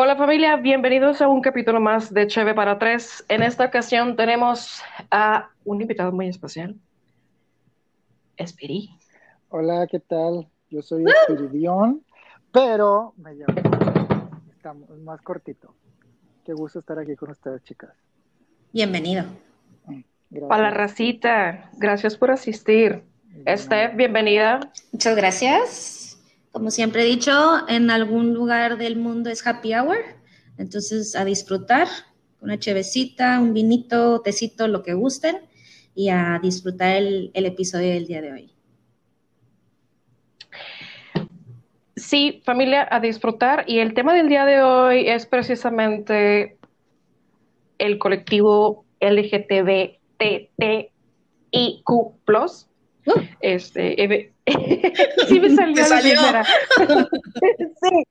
Hola familia, bienvenidos a un capítulo más de Cheve para Tres. En esta ocasión tenemos a un invitado muy especial, Espiri. Hola, ¿qué tal? Yo soy Espiridión, pero me llamo, estamos más cortito. Qué gusto estar aquí con ustedes, chicas. Bienvenido. Gracias. Para la racita, gracias por asistir. Steph, bienvenida. Muchas gracias. Como siempre he dicho, en algún lugar del mundo es happy hour. Entonces, a disfrutar, una chevecita, un vinito, tecito, lo que gusten, y a disfrutar el, el episodio del día de hoy. Sí, familia, a disfrutar. Y el tema del día de hoy es precisamente el colectivo LGTBTIQ+. Uh. Este, sí me salió, la primera. sí.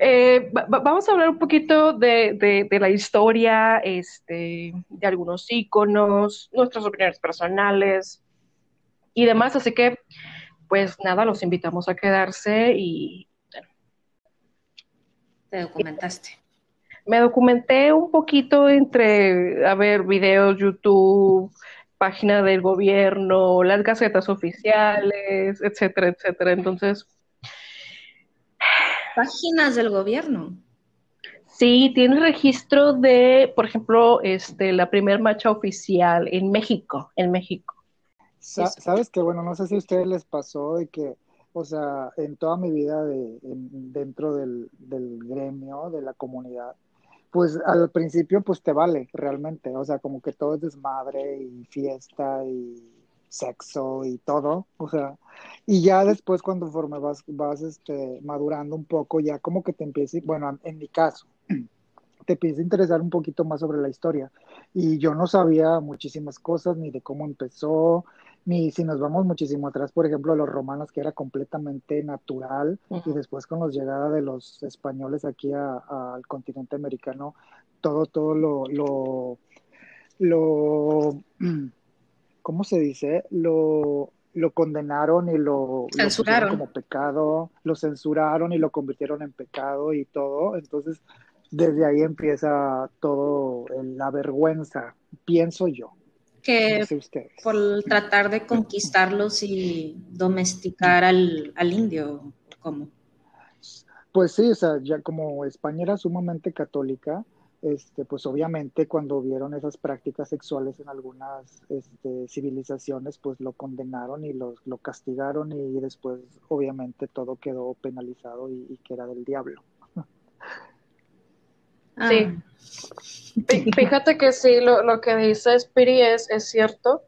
Eh, va- va- vamos a hablar un poquito de, de- de la historia, este, de algunos íconos, nuestras opiniones personales y demás. Así que, pues nada, los invitamos a quedarse y Te documentaste. me documenté un poquito entre, a ver, videos, YouTube, página del gobierno, las gacetas oficiales, etcétera, etcétera. Entonces, Páginas del gobierno. sí, tiene registro de, por ejemplo, este, la primer marcha oficial en México, en México. Sa- Sabes que, bueno, no sé si a ustedes les pasó de que, o sea, en toda mi vida de, en- dentro del, del gremio, de la comunidad, pues al principio pues te vale realmente, o sea, como que todo es desmadre y fiesta y sexo y todo, o sea, y ya después cuando conforme vas, vas este, madurando un poco, ya como que te empieza, bueno, en mi caso, te empieza a interesar un poquito más sobre la historia. Y yo no sabía muchísimas cosas, ni de cómo empezó, ni si nos vamos muchísimo atrás, por ejemplo, los romanos, que era completamente natural, y después con la llegada de los españoles aquí al continente americano, todo, todo lo, lo, lo, ¿cómo se dice? Lo, lo condenaron y lo, Censuraron. como pecado, lo censuraron y lo convirtieron en pecado y todo. Entonces, desde ahí empieza todo el- la vergüenza, pienso yo. Que por tratar de conquistarlos y domesticar al, al indio, ¿cómo? Pues sí, o sea, ya como España era sumamente católica, este, pues obviamente cuando vieron esas prácticas sexuales en algunas este, civilizaciones, pues lo condenaron y los, lo castigaron y después obviamente todo quedó penalizado y, y que era del diablo. Ah, Sí. Fí- Fíjate que sí, lo, lo que dice Spiri es, cierto.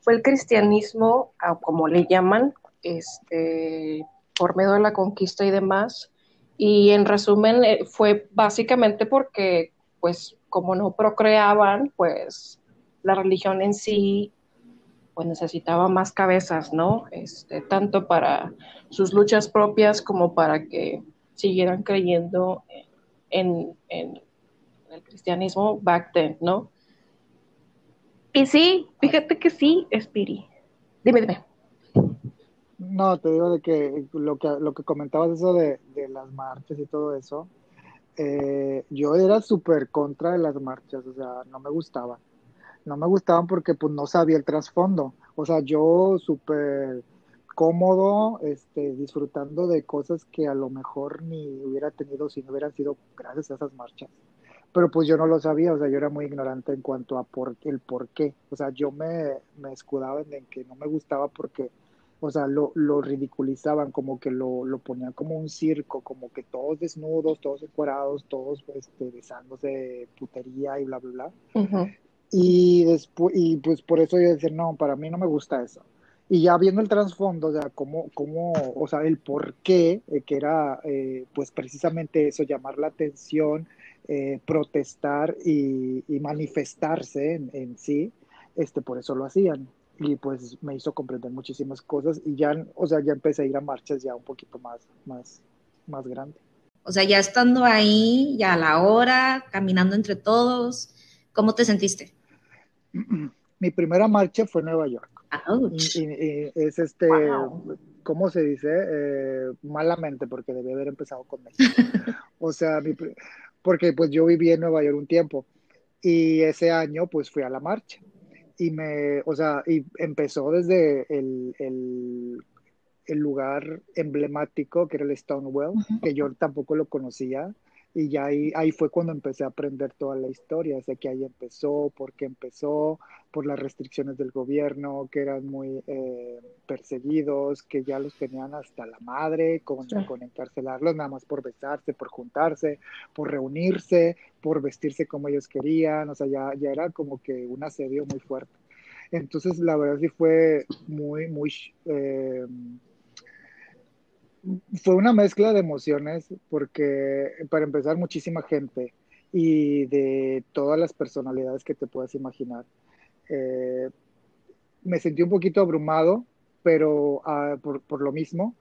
Fue el cristianismo, como le llaman, este, por medio de la conquista y demás. Y en resumen, eh, fue básicamente porque, pues, como no procreaban, pues, la religión en sí, pues, necesitaba más cabezas, ¿no? Este, tanto para sus luchas propias como para que siguieran creyendo en, en el cristianismo back then, ¿no? Y sí, fíjate que sí, Spiri. Dime, dime. No, te digo de que lo que, lo que comentabas eso de, de las marchas y todo eso, eh, yo era súper contra de las marchas, o sea, no me gustaban. No me gustaban porque pues no sabía el trasfondo. O sea, yo súper cómodo, este, disfrutando de cosas que a lo mejor ni hubiera tenido si no hubieran sido gracias a esas marchas. Pero pues yo no lo sabía, o sea, yo era muy ignorante en cuanto a por, el por qué. O sea, yo me, me escudaba en que no me gustaba porque o sea, lo, lo ridiculizaban, como que lo, lo ponían como un circo, como que todos desnudos, todos encuerados, todos este, besándose putería y bla, bla, bla. Ujú. Y después, y pues por eso yo decía, no, para mí no me gusta eso. Y ya viendo el trasfondo, o sea, cómo, cómo, o sea, el por qué, eh, que era eh, pues precisamente eso, llamar la atención, eh, protestar y, y manifestarse en, en sí, este, por eso lo hacían y pues me hizo comprender muchísimas cosas y ya, o sea, ya empecé a ir a marchas ya un poquito más, más, más grande. O sea, ya estando ahí, ya a la hora, caminando entre todos, ¿cómo te sentiste? Mi primera marcha fue en Nueva York. Ouch. Y, y- y es este, Wow. ¿cómo se dice? Eh, malamente, porque debí haber empezado con México. o sea, porque pues yo viví en Nueva York un tiempo y ese año pues fui a la marcha y me, o sea, y empezó desde el, el, el lugar emblemático que era el Stonewall, que yo tampoco lo conocía y ya ahí, ahí fue cuando empecé a aprender toda la historia, sé que ahí empezó, por qué empezó, por las restricciones del gobierno, que eran muy eh, perseguidos, que ya los tenían hasta la madre, con, con encarcelarlos nada más por besarse, por juntarse, por reunirse, por vestirse como ellos querían, o sea, ya, ya era como que un asedio muy fuerte. Entonces, la verdad sí fue muy, muy... Eh, fue una mezcla de emociones porque, para empezar, muchísima gente y de todas las personalidades que te puedas imaginar. Eh, me sentí un poquito abrumado, pero ah, por, lo mismo,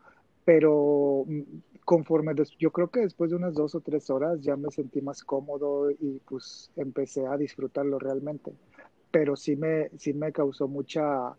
pero conforme yo creo que después de unas dos o tres horas ya me sentí más cómodo y pues empecé a disfrutarlo realmente. Pero sí me, sí me causó mucha,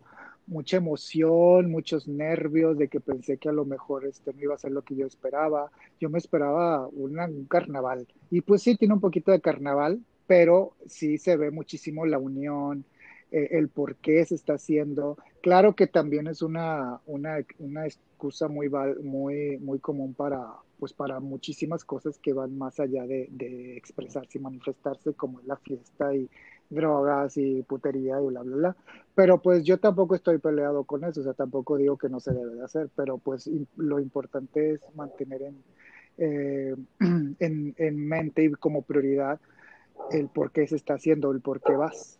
mucha emoción, muchos nervios de que pensé que a lo mejor este no iba a ser lo que yo esperaba. Yo me esperaba un carnaval. Y pues sí, tiene un poquito de carnaval, pero sí se ve muchísimo la unión, eh, el por qué se está haciendo. Claro que también es una, una, una excusa muy, muy, muy común para, pues para muchísimas cosas que van más allá de, de expresarse y manifestarse, como la fiesta y drogas y putería y bla, bla, bla. Pero pues yo tampoco estoy peleado con eso, o sea, tampoco digo que no se debe de hacer, pero pues lo importante es mantener en, eh, en, en, mente y como prioridad el por qué se está haciendo, el por qué vas.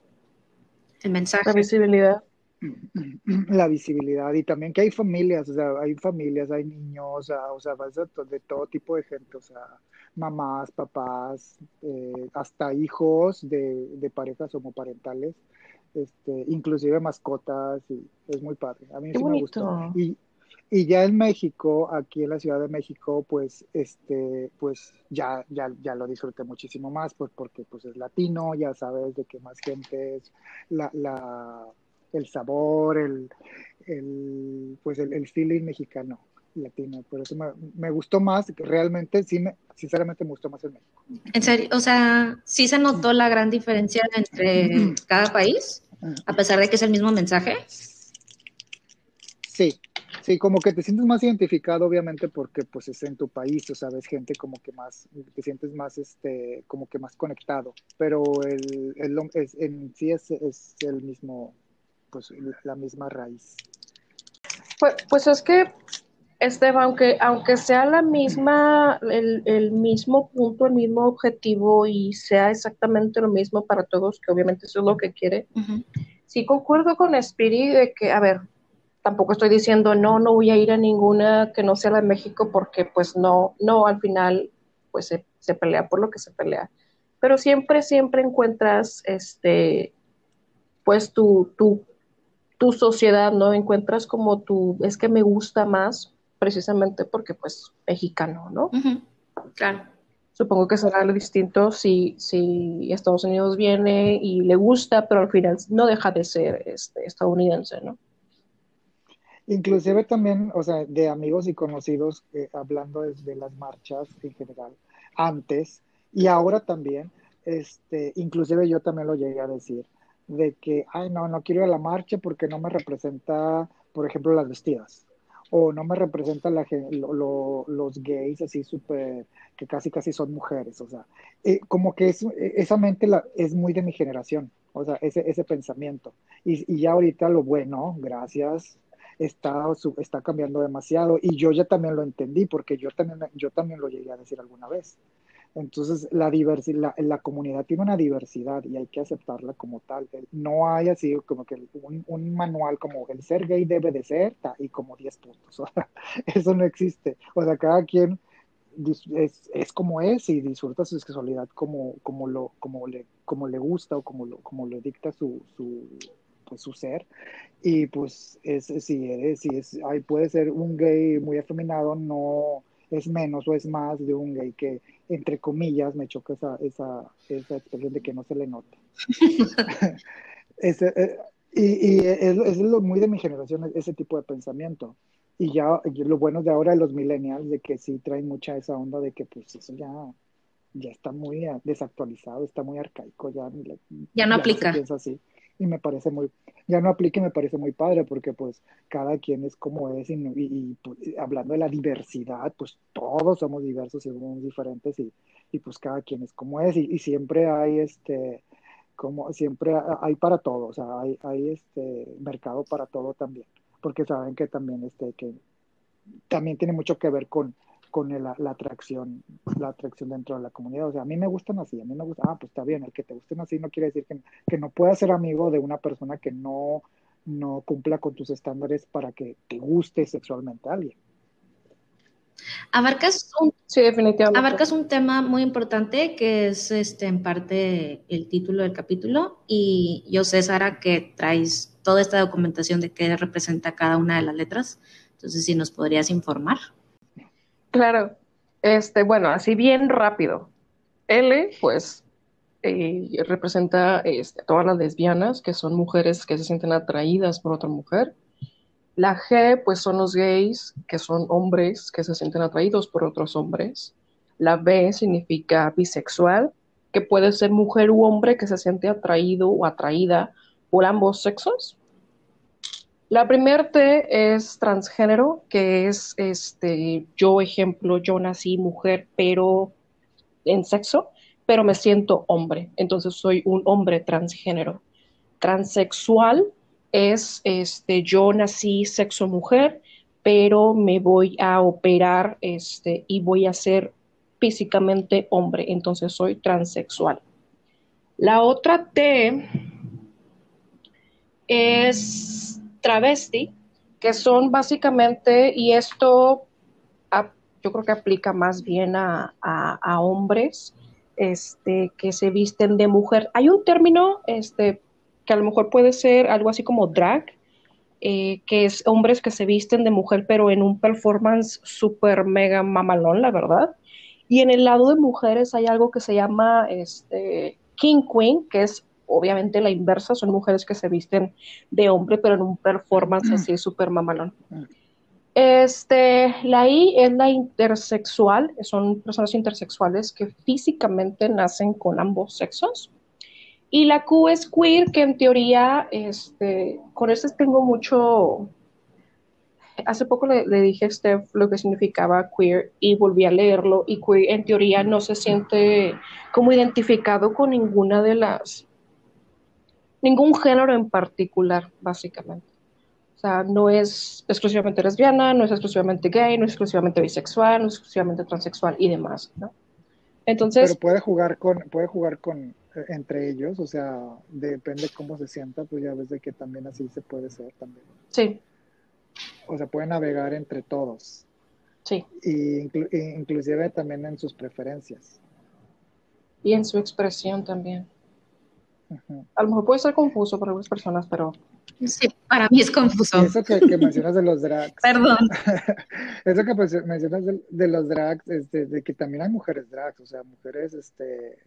El mensaje. La visibilidad. La visibilidad y también que hay familias, o sea, hay familias, hay niños, o sea, sea de todo tipo de gente, o sea, mamás, papás, eh, hasta hijos de, de, parejas homoparentales, este, inclusive mascotas, y es muy padre. A mí sí me gustó. Y, y ya en México, aquí en la Ciudad de México, pues, este, pues ya, ya, ya lo disfruté muchísimo más, pues porque pues es latino, ya sabes de que más gente es la, la el sabor, el, el pues el, el feeling mexicano latino. Por eso me, gustó más, realmente, sí, me, sinceramente me gustó más el México. En serio, o sea, sí se notó la gran diferencia entre cada país, a pesar de que es el mismo mensaje. Sí, sí, como que te sientes más identificado, obviamente, porque pues es en tu país, o sabes, gente como que más, te sientes más, este, como que más conectado, pero el, el es, en sí es, es el mismo, pues la misma raíz. Pues, pues es que Esteban, aunque, aunque sea la misma, el, mismo punto, el mismo objetivo y sea exactamente lo mismo para todos, que obviamente eso es lo que quiere, sí concuerdo con Spirit de que, a ver, tampoco estoy diciendo no, no voy a ir a ninguna que no sea la de México porque pues no, no, al final pues se, se pelea por lo que se pelea. Pero siempre, siempre encuentras este, pues tu, tu, tu sociedad, ¿no? Encuentras como tu, es que me gusta más precisamente porque pues mexicano, ¿no? Claro. Supongo que será algo distinto si, si Estados Unidos viene y le gusta, pero al final no deja de ser este, estadounidense, ¿no? Inclusive también, o sea, de amigos y conocidos, eh, hablando de, las marchas en general, antes y ahora también, este, inclusive yo también lo llegué a decir, de que, ay, no, no quiero ir a la marcha porque no me representa, por ejemplo, las vestidas o no me representa la, los gays así súper, que casi casi son mujeres, o sea, eh, como que es, esa mente la, es muy de mi generación, o sea, ese, ese pensamiento. Y, y ya ahorita lo bueno, gracias, está, está cambiando demasiado y yo ya también lo entendí porque yo también, yo también lo llegué a decir alguna vez. Entonces, la, diversidad, la, comunidad tiene una diversidad y hay que aceptarla como tal. No hay así como que un, manual como el ser gay debe de ser y como 10 puntos. eso no existe. O sea, cada quien es, es, como es y disfruta su sexualidad como, como, lo, como, le, como le gusta o como lo, como le dicta su, su, pues, su ser. Y pues es, si, eres, si es, ahí puede ser un gay muy afeminado, no es menos o es más de un gay que, entre comillas, me choca esa, esa, esa expresión de que no se le nota. Eh, y, y es, es, lo muy de mi generación, ese tipo de pensamiento. y ya lo bueno de ahora de los millennials, de que sí traen mucha esa onda de que pues eso ya, ya está muy desactualizado, está muy arcaico, ya, ya no aplica. piensa así. Y me parece muy, ya no aplica y me parece muy padre porque pues cada quien es como es y, pues, hablando de la diversidad, pues todos somos diversos y somos diferentes y, y pues cada quien es como es y, siempre hay este, como siempre hay para todo, o sea, hay, hay este mercado para todo también porque saben que también este que también tiene mucho que ver con con la, atracción la atracción dentro de la comunidad o sea a mí me gustan así a mí me gusta ah pues está bien el que te gusten así no quiere decir que, que no puedas ser amigo de una persona que no no cumpla con tus estándares para que te guste sexualmente a alguien Abarcas un, sí, definitivamente. abarcas un tema muy importante que es este en parte el título del capítulo y yo sé, Sara, que traes toda esta documentación de qué representa cada una de las letras. Entonces, si nos podrías informar. Claro. Este, bueno, así bien rápido. L, pues, eh, representa este, todas las lesbianas, que son mujeres que se sienten atraídas por otra mujer. La G, pues son los gays, que son hombres que se sienten atraídos por otros hombres. La B significa bisexual, que puede ser mujer u hombre que se siente atraído o atraída por ambos sexos. La primera T es transgénero, que es este, yo ejemplo, yo nací mujer, pero en sexo, pero me siento hombre, entonces soy un hombre transgénero. Transexual es, este, yo nací sexo mujer, pero me voy a operar este, y voy a ser físicamente hombre, entonces soy transexual. La otra T es travesti, que son básicamente, y esto yo creo que aplica más bien a, a, hombres este, que se visten de mujer. Hay un término este, que a lo mejor puede ser algo así como drag, eh, que es hombres que se visten de mujer, pero en un performance súper mega mamalón, la verdad. Y en el lado de mujeres hay algo que se llama este, King Queen, que es obviamente la inversa, son mujeres que se visten de hombre, pero en un performance mm. así súper mamalón. Mm. Este, la I es la intersexual, son personas intersexuales que físicamente nacen con ambos sexos. Y la Q es queer, que en teoría, este, con eso tengo mucho... Hace poco le, dije a Steph lo que significaba queer y volví a leerlo y queer en teoría no se siente como identificado con ninguna de las, ningún género en particular, básicamente. O sea, no es exclusivamente lesbiana, no es exclusivamente gay, no es exclusivamente bisexual, no es exclusivamente transexual y demás, ¿no? Entonces... Pero puede jugar con, puede jugar con entre ellos, o sea, depende cómo se sienta, pues ya ves de que también así se puede ser también. Sí. O sea, puede navegar entre todos. Sí. Y inclusive también en sus preferencias. Y en su expresión también. A lo mejor puede ser confuso para algunas personas, pero... Sí, para mí es confuso. Eso que, mencionas de los drags. Perdón. eso que pues, mencionas de, los drags, este, de que también hay mujeres drags, o sea, mujeres este,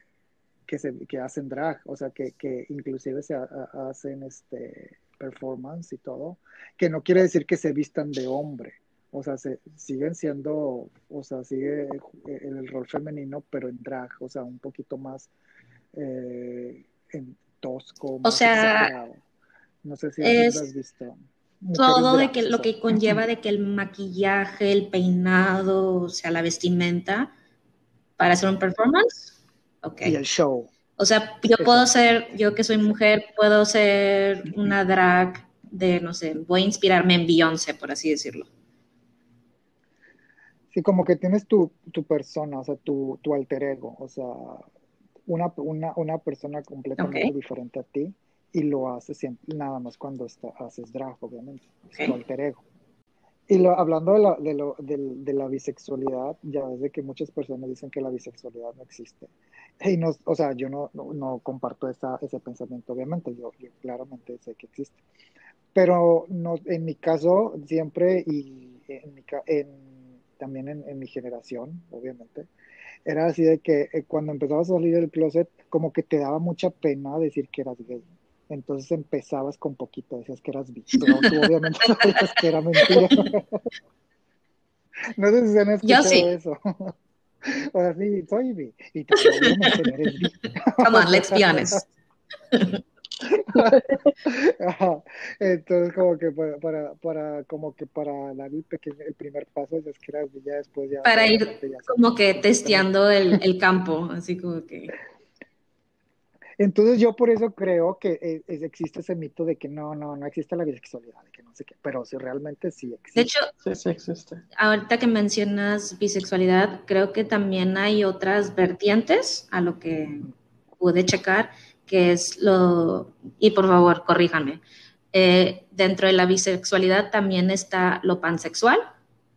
que, se, que hacen drag, o sea, que, que inclusive se hacen este performance y todo, que no quiere decir que se vistan de hombre, o sea, se, siguen siendo, o sea, sigue el, rol femenino, pero en drag, o sea, un poquito más eh, en tosco. O sea, no sé si has visto. todo de que lo que conlleva de que el maquillaje, el peinado, o sea, la vestimenta para hacer un performance y el show. O sea, yo puedo ser, yo que soy mujer, puedo ser una drag de, no sé, voy a inspirarme en Beyoncé, por así decirlo. Sí, como que tienes tu, persona, o sea, tu, alter ego, o sea, una, una, persona completamente diferente a ti y lo haces nada más cuando haces drag, obviamente, es tu alter ego. Y lo, hablando de la, de, lo, de, la bisexualidad, ya ves que muchas personas dicen que la bisexualidad no existe. Y no, o sea, yo no, no, comparto esa, ese pensamiento, obviamente, yo, yo, claramente sé que existe. Pero no, en mi caso, siempre, y en mi, en, también en, en, mi generación, obviamente, era así de que eh, cuando empezaba a salir del closet, como que te daba mucha pena decir que eras gay. Entonces empezabas con poquito, decías que eras bi, pero tú obviamente sabías que era mentira. no sé si se han escuchado Yo sí. eso. Ahora sí, soy bi. Y no eres bi. Come on, let's be honest. Ajá. Entonces, como que para, para, para, como que para dar el pequeño, el primer paso, es que era bi, ya después ya. Para ir ya como que testeando el, el campo, así como que... Entonces yo por eso creo que eh, es- existe ese mito de que no, no, no existe la bisexualidad, de que no sé qué, pero si realmente sí existe. De hecho, Sí, sí existe. ahorita que mencionas bisexualidad, creo que también hay otras vertientes a lo que pude checar, que es lo, y por favor, corríjanme, eh, dentro de la bisexualidad también está lo pansexual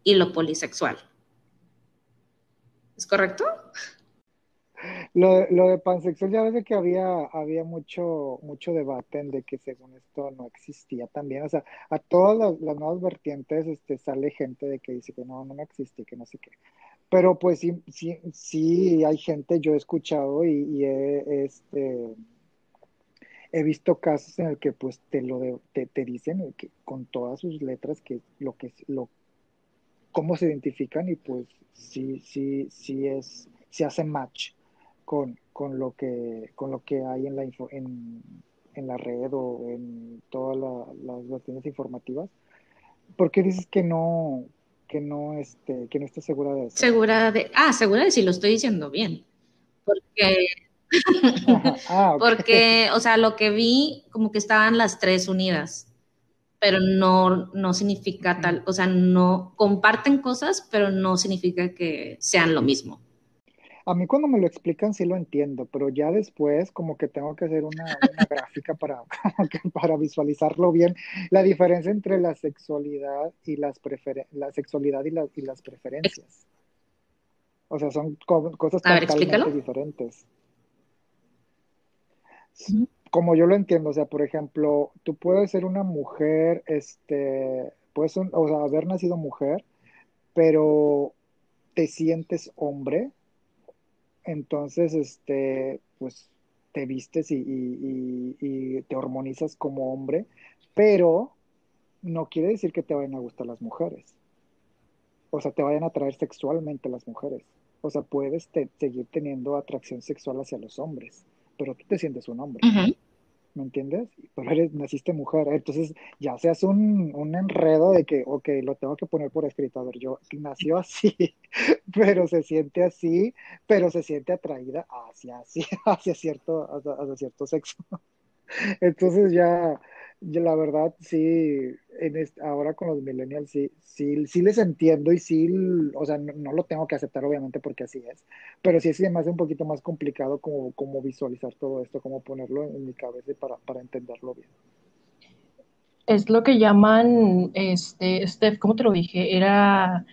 y lo polisexual. ¿Es correcto? Lo, lo de pansexual ya ves que había, había mucho, mucho debate en de que según esto no existía también. O sea, a todas las, nuevas vertientes este, sale gente de que dice que no, no, no existe, que no sé qué. Pero pues sí, sí, sí hay gente, yo he escuchado y, y he, este, he visto casos en el que pues te lo de- te, te dicen que con todas sus letras que lo que lo cómo se identifican y pues sí, sí, sí es, se hace match con, con lo que, con lo que hay en la info- en, en la red o en todas la- las versiones informativas. ¿Por qué dices que no, que no, este, que no estás segura de eso? Segura de, ah, segura de si lo estoy diciendo bien. Porque, Ah, porque, o sea, lo que vi, como que estaban las tres unidas, pero no, no significa tal, o sea, no comparten cosas, pero no significa que sean lo mismo. A mí cuando me lo explican sí lo entiendo, pero ya después como que tengo que hacer una, una gráfica para, para visualizarlo bien, la diferencia entre la sexualidad y las preferen- la sexualidad y, la- y las preferencias. O sea, son co- cosas ver, totalmente explícalo. diferentes. Como yo lo entiendo, o sea, por ejemplo, tú puedes ser una mujer, este, puedes, o sea, haber nacido mujer, pero te sientes hombre, entonces, este, pues te vistes y, te hormonizas como hombre, pero no quiere decir que te vayan a gustar las mujeres. O sea, te vayan a atraer sexualmente las mujeres. O sea, puedes seguir teniendo atracción sexual hacia los hombres, pero tú te sientes un hombre. ¿Me entiendes? Pero eres, naciste mujer, entonces ya se hace un, un enredo de que, ok, lo tengo que poner por escrito. A ver, yo nació así, pero se siente así, pero se siente atraída hacia, así, hacia, cierto, hacia, hacia cierto sexo. Entonces ya, ya la verdad, sí, en est- ahora con los millennials, sí, sí, sí les entiendo y sí, o sea, no, no lo tengo que aceptar obviamente porque así es, pero sí me hace un poquito más complicado como, como visualizar todo esto, como ponerlo en mi cabeza para, para entenderlo bien. Es lo que llaman, este, Steph, ¿cómo te lo dije? Era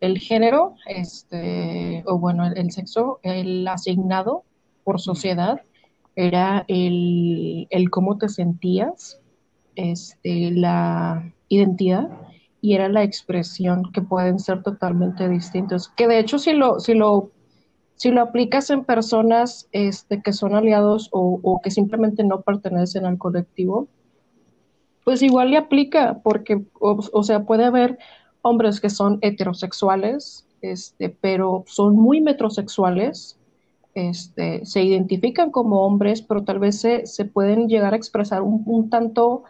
el género, este, o bueno, el, el sexo, el asignado por sociedad, era el, el cómo te sentías, este, la identidad, y era la expresión, que pueden ser totalmente distintos. Que de hecho, si lo, si lo, si lo aplicas en personas este, que son aliados o, que simplemente no pertenecen al colectivo, pues igual le aplica, porque, o, sea, puede haber hombres que son heterosexuales, este, pero son muy metrosexuales, este, se identifican como hombres, pero tal vez se, se pueden llegar a expresar un tanto,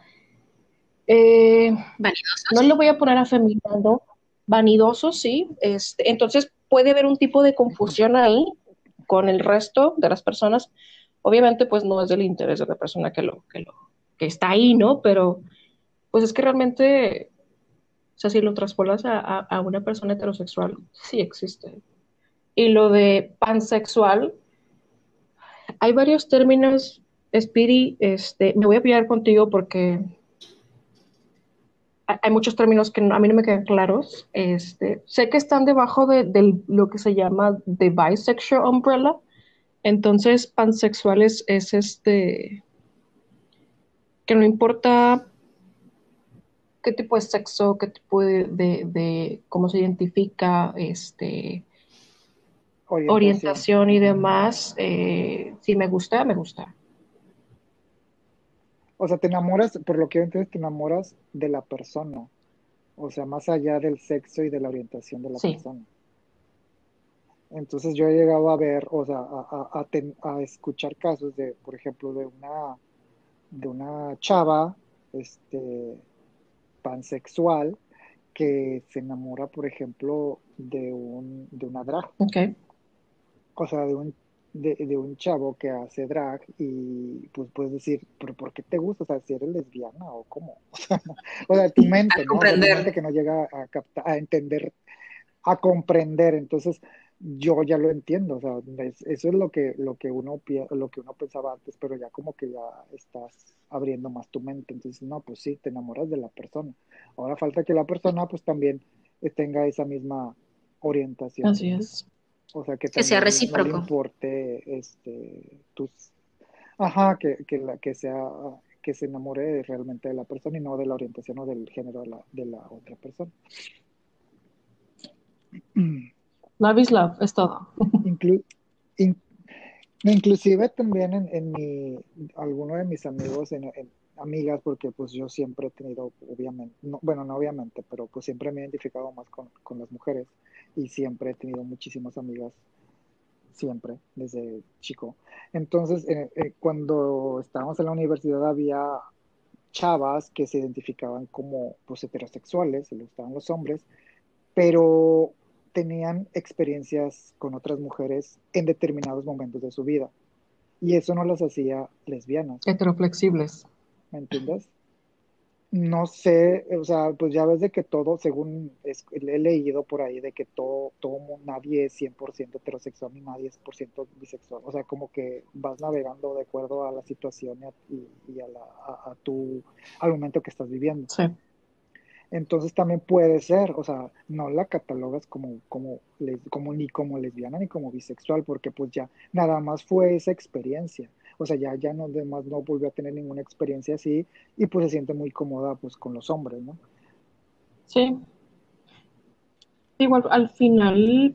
eh, Vanidosos. no le voy a poner afeminado, vanidoso, sí, este, entonces puede haber un tipo de confusión ahí con el resto de las personas. Obviamente, pues no es del interés de la persona que lo, que lo, que está ahí, ¿no? Pero, pues es que realmente, o sea, si lo traspolas a, a, a una persona heterosexual, sí existe. Y lo de pansexual, hay varios términos, Speedy, este, me voy a pillar contigo porque hay muchos términos que no- a mí no me quedan claros. Este, sé que están debajo de, de lo que se llama the bisexual umbrella. Entonces, pansexual es, es este, que no importa qué tipo de sexo, qué tipo de, de- de cómo se identifica, este, Orientación. orientación y demás, eh, si me gusta, me gusta. O sea, te enamoras, por lo que yo entiendo, te enamoras de la persona. O sea, más allá del sexo y de la orientación de la persona. Entonces yo he llegado a ver, o sea, a, a, escuchar casos de, por ejemplo, de una, de una chava, este, pansexual, que se enamora, por ejemplo, de un, de una drag. Okay. O sea, de un, de, un chavo que hace drag y pues puedes decir, pero ¿por qué te gusta? O sea, si eres lesbiana o cómo. O sea, tu mente, ¿no? Tu mente que no llega a, captar, a entender, a comprender. Entonces, yo ya lo entiendo, o sea, eso es lo que, lo que uno lo que uno pensaba antes, pero ya como que ya estás abriendo más tu mente, entonces no, pues sí, te enamoras de la persona. Ahora falta que la persona pues también tenga esa misma orientación. Así es. O sea, que, sea recíproco. No le importe este tus ajá, que, que la que sea que se enamore realmente de la persona y no de la orientación o del género de la, de la otra persona. Love is love, es todo. inclusive también en, en mi, alguno de mis amigos, en, amigas, porque pues yo siempre he tenido, obviamente, bueno, no obviamente, pero pues siempre me he identificado más con, con las mujeres y siempre he tenido muchísimas amigas, siempre, desde chico. Entonces, eh, eh, cuando estábamos en la universidad había chavas que se identificaban como pues heterosexuales, y les gustaban los hombres, pero tenían experiencias con otras mujeres en determinados momentos de su vida. Y eso no las hacía lesbianas. Heteroflexibles. ¿Me entiendes? No sé, o sea, pues ya ves de que todo, según he leído por ahí, de que todo, todo nadie es 100% heterosexual ni nadie es por ciento bisexual. O sea, como que vas navegando de acuerdo a la situación y, a, la, a, tu, al momento que estás viviendo. Sí. Entonces también puede ser, o sea, no la catalogas como, como, como ni como lesbiana ni como bisexual, porque pues ya nada más fue esa experiencia. O sea, ya, ya no, además no volvió a tener ninguna experiencia así y pues se siente muy cómoda pues con los hombres, ¿no? Sí. Igual al final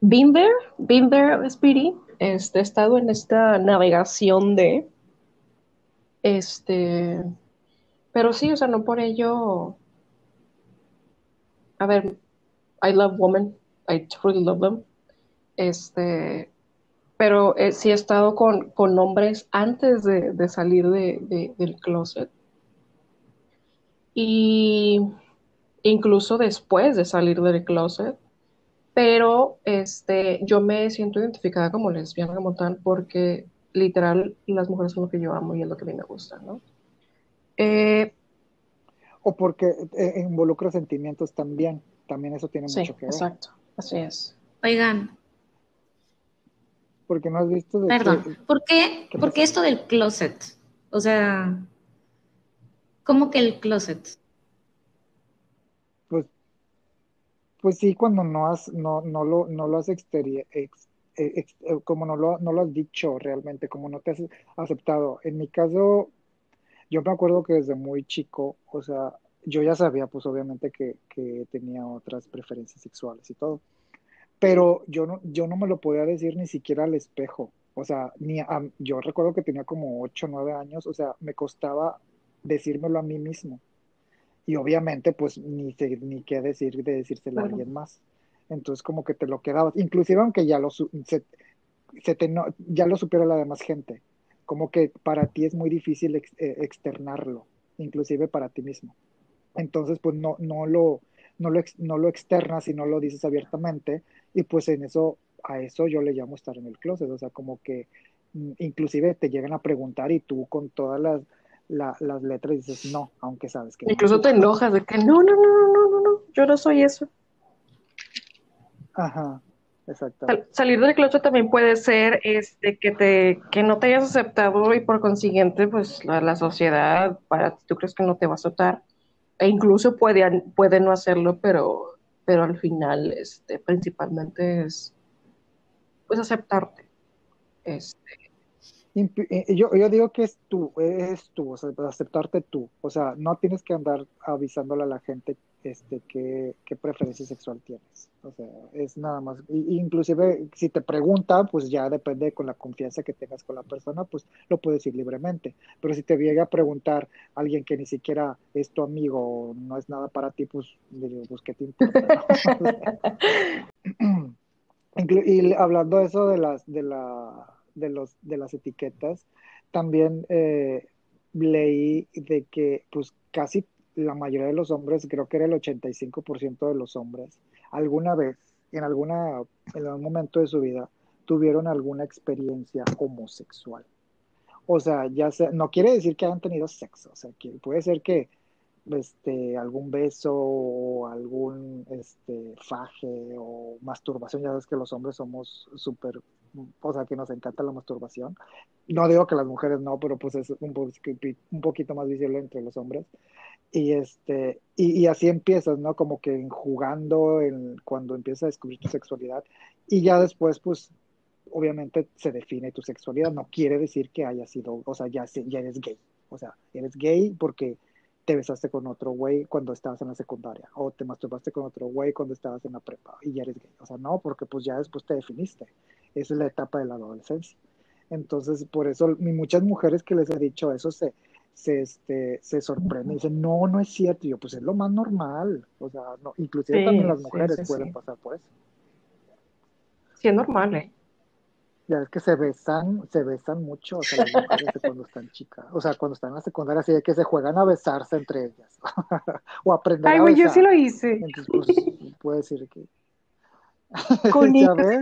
been there, Speedy. Este, he estado en esta navegación de este, pero sí, o sea, no por ello. A ver, I love women, I truly love them. Este, pero eh, sí he estado con, con hombres antes de, salir de, del closet. Y incluso después de salir del closet. Pero este, yo me siento identificada como lesbiana como tal porque literal, las mujeres son lo que yo amo y es lo que a mí me gusta, ¿no? Eh, o porque eh, involucra sentimientos también, también eso tiene mucho que ver. Exacto, así es. Oigan. Porque no has visto... Perdón, ¿por qué, ¿por qué esto del closet? O sea, ¿cómo que el closet? Pues, pues sí, cuando no has, no, no lo, no lo has exterior, eh, eh, como no lo, no lo has dicho realmente, como no te has aceptado. En mi caso, yo me acuerdo que desde muy chico, o sea, yo ya sabía, pues obviamente que, que tenía otras preferencias sexuales y todo, pero yo no, yo no me lo podía decir ni siquiera al espejo, o sea, ni yo recuerdo que tenía como 8 o 9 años, o sea, me costaba decírmelo a mí mismo. Y obviamente, pues ni, ni qué decir de decírselo a alguien más entonces como que te lo quedabas, inclusive aunque ya lo, se, te ya lo supiera la demás gente, como que para ti es muy difícil eh, externarlo, inclusive para ti mismo. Entonces pues no, no, lo, no, lo, no lo externas y no lo dices abiertamente y pues en eso, a eso yo le llamo estar en el closet, o sea, como que mm, inclusive te llegan a preguntar y tú con todas las, las letras dices no, aunque sabes que... Incluso te enojas de que no, no, no, no, no, no, yo no soy eso. Ajá, exacto. salir del closet también puede ser este que te que no te hayas aceptado y por consiguiente pues la, sociedad para tú crees que no te va a aceptar e incluso puede, puede no hacerlo pero pero al final este principalmente es pues aceptarte este eh, yo, yo digo que es tú, es tú, o sea, aceptarte tú. O sea, no tienes que andar avisándole a la gente este, qué, qué preferencia sexual tienes. O sea, es nada más, inclusive si te pregunta, pues ya depende con la confianza que tengas con la persona, pues lo puedes decir libremente. Pero si te llega a preguntar alguien que ni siquiera es tu amigo o no es nada para ti, pues digo, pues qué te importa. y hablando eso de las, de la, de los, de las etiquetas, también eh, leí de que pues casi la mayoría de los hombres, creo que era el 85% de los hombres, alguna vez, en, alguna, en algún momento de su vida, tuvieron alguna experiencia homosexual. O sea, ya sea, no quiere decir que hayan tenido sexo, o sea, que puede ser que este, algún beso o algún este, faje o masturbación, ya sabes que los hombres somos súper, o sea, que nos encanta la masturbación. No digo que las mujeres no, pero pues es un, un poquito más visible entre los hombres. Y, este, y, así empiezas, ¿no? Como que jugando en, cuando empiezas a descubrir tu sexualidad y ya después, pues, obviamente se define tu sexualidad. No quiere decir que haya sido, o sea, ya, ya eres gay. O sea, eres gay porque te besaste con otro güey cuando estabas en la secundaria o te masturbaste con otro güey cuando estabas en la prepa y ya eres gay. O sea, no, porque pues ya después te definiste. Esa es la etapa de la adolescencia. Entonces, por eso, muchas mujeres que les he dicho eso se se, este, se sorprende y dice, no, no es cierto. Y yo, pues es lo más normal. O sea, no, inclusive también las mujeres pueden pasar por eso. Sí, es normal, ¿eh? Ya es que se besan, se besan mucho, o sea, las mujeres cuando están chicas, o sea, cuando están en la secundaria, así de que se juegan a besarse entre ellas, o aprender Ay, a besar. yo sí lo hice. Entonces, pues, puede decir que... Con ¿Ya ves?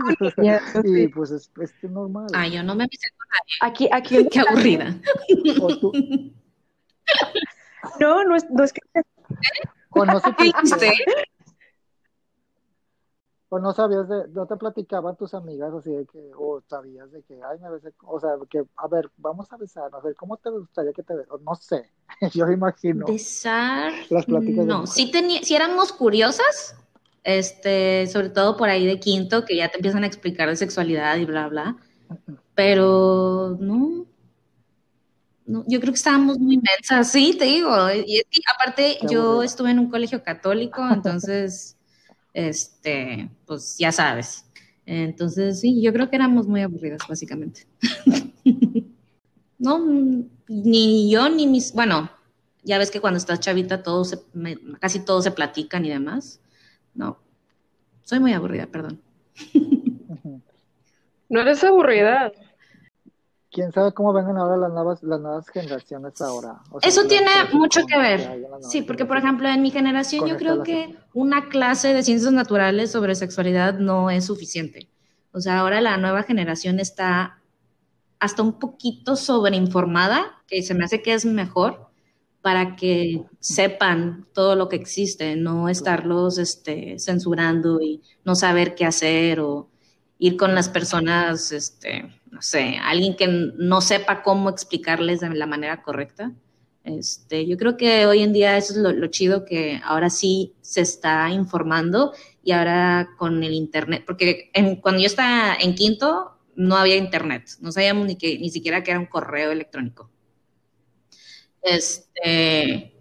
y pues es, es normal. Ay, yo no me besé con nadie. Aquí, aquí. Qué aburrida. O tú, no, no es, no es que. O no, o no sabías de, no te platicaban tus amigas así de que, o sabías de que, ay, me besé, o sea, que, a ver, vamos a besar, a ver, ¿cómo te gustaría que te No sé, yo imagino. Besar. Las pláticas. No, sí, tenía, sí éramos curiosas, este, sobre todo por ahí de quinto, que ya te empiezan a explicar de sexualidad y bla, bla. Pero no, yo creo que estábamos muy inmensas, sí, te digo. Y aparte, yo estuve en un colegio católico, entonces, este, pues ya sabes. Entonces, sí, yo creo que éramos muy aburridas, básicamente. no, ni yo ni mis, bueno, ya ves que cuando estás chavita, todo se, casi todos se platican y demás. No, soy muy aburrida, perdón. No eres aburrida, quién sabe cómo vengan ahora las nuevas, las nuevas generaciones ahora. Eso tiene mucho que ver. sí, porque por ejemplo en mi generación yo creo que una clase de ciencias naturales sobre sexualidad no es suficiente. O sea, ahora la nueva generación está hasta un poquito sobreinformada, que se me hace que es mejor para que sepan todo lo que existe, no estarlos este, censurando y no saber qué hacer o ir con las personas, este, no sé, alguien que no sepa cómo explicarles de la manera correcta. Este, yo creo que hoy en día eso es lo, chido que ahora sí se está informando y ahora con el internet, porque cuando yo estaba en quinto no había internet, no sabíamos ni que ni siquiera que era un correo electrónico. Este,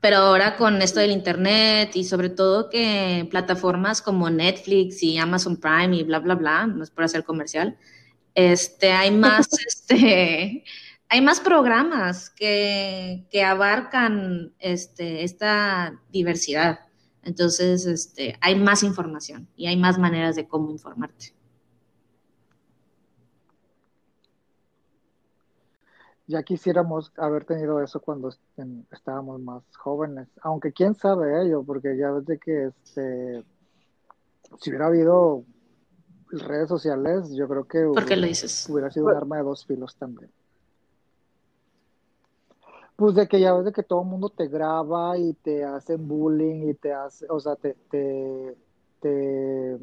pero ahora con esto del Internet y sobre todo que plataformas como Netflix y Amazon Prime y bla, bla, bla, no es por hacer comercial, este, hay más, este, hay más programas que, que abarcan este, esta diversidad. Entonces, este, hay más información y hay más maneras de cómo informarte. Ya quisiéramos haber tenido eso cuando estábamos más jóvenes, aunque quién sabe ello, porque ya ves que este, si hubiera habido redes sociales, yo creo que hubiera, sido un arma de dos filos también. Pues de que ya ves de que todo el mundo te graba y te hacen bullying y te hace, o sea, te, te, te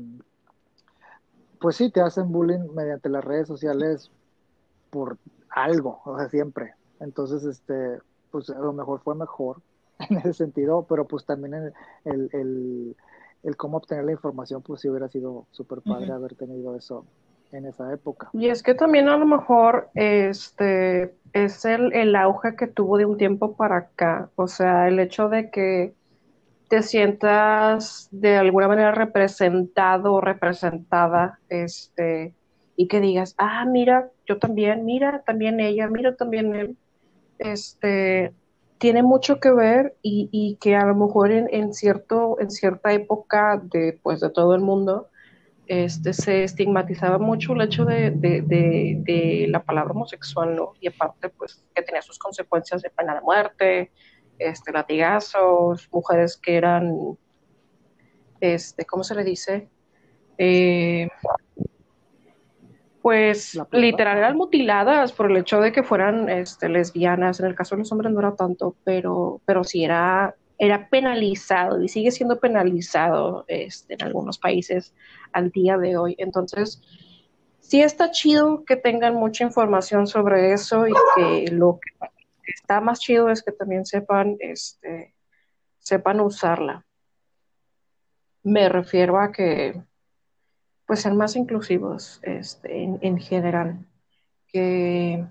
pues sí, te hacen bullying mediante las redes sociales por algo, o sea, siempre. Entonces, este, pues a lo mejor fue mejor en ese sentido, pero pues también el, el, el, cómo obtener la información, pues sí hubiera sido súper padre haber tenido eso en esa época. Y es que también a lo mejor este es el, el auge que tuvo de un tiempo para acá, o sea, el hecho de que te sientas de alguna manera representado o representada, este, y que digas, ah, mira, yo también, mira, también ella, mira, también él, este, tiene mucho que ver y, que a lo mejor en, cierto, en cierta época de, pues, de todo el mundo, este, se estigmatizaba mucho el hecho de, de, la palabra homosexual, ¿no? Y aparte, pues, que tenía sus consecuencias de pena de muerte, este, latigazos, mujeres que eran, este, ¿cómo se le dice? Eh, pues literal eran mutiladas por el hecho de que fueran este, lesbianas. En el caso de los hombres no era tanto, pero, pero sí era, era penalizado y sigue siendo penalizado este, en algunos países al día de hoy. Entonces, sí está chido que tengan mucha información sobre eso y que lo que está más chido es que también sepan, este, sepan usarla. Me refiero a que pues ser más inclusivos este, en, general, que,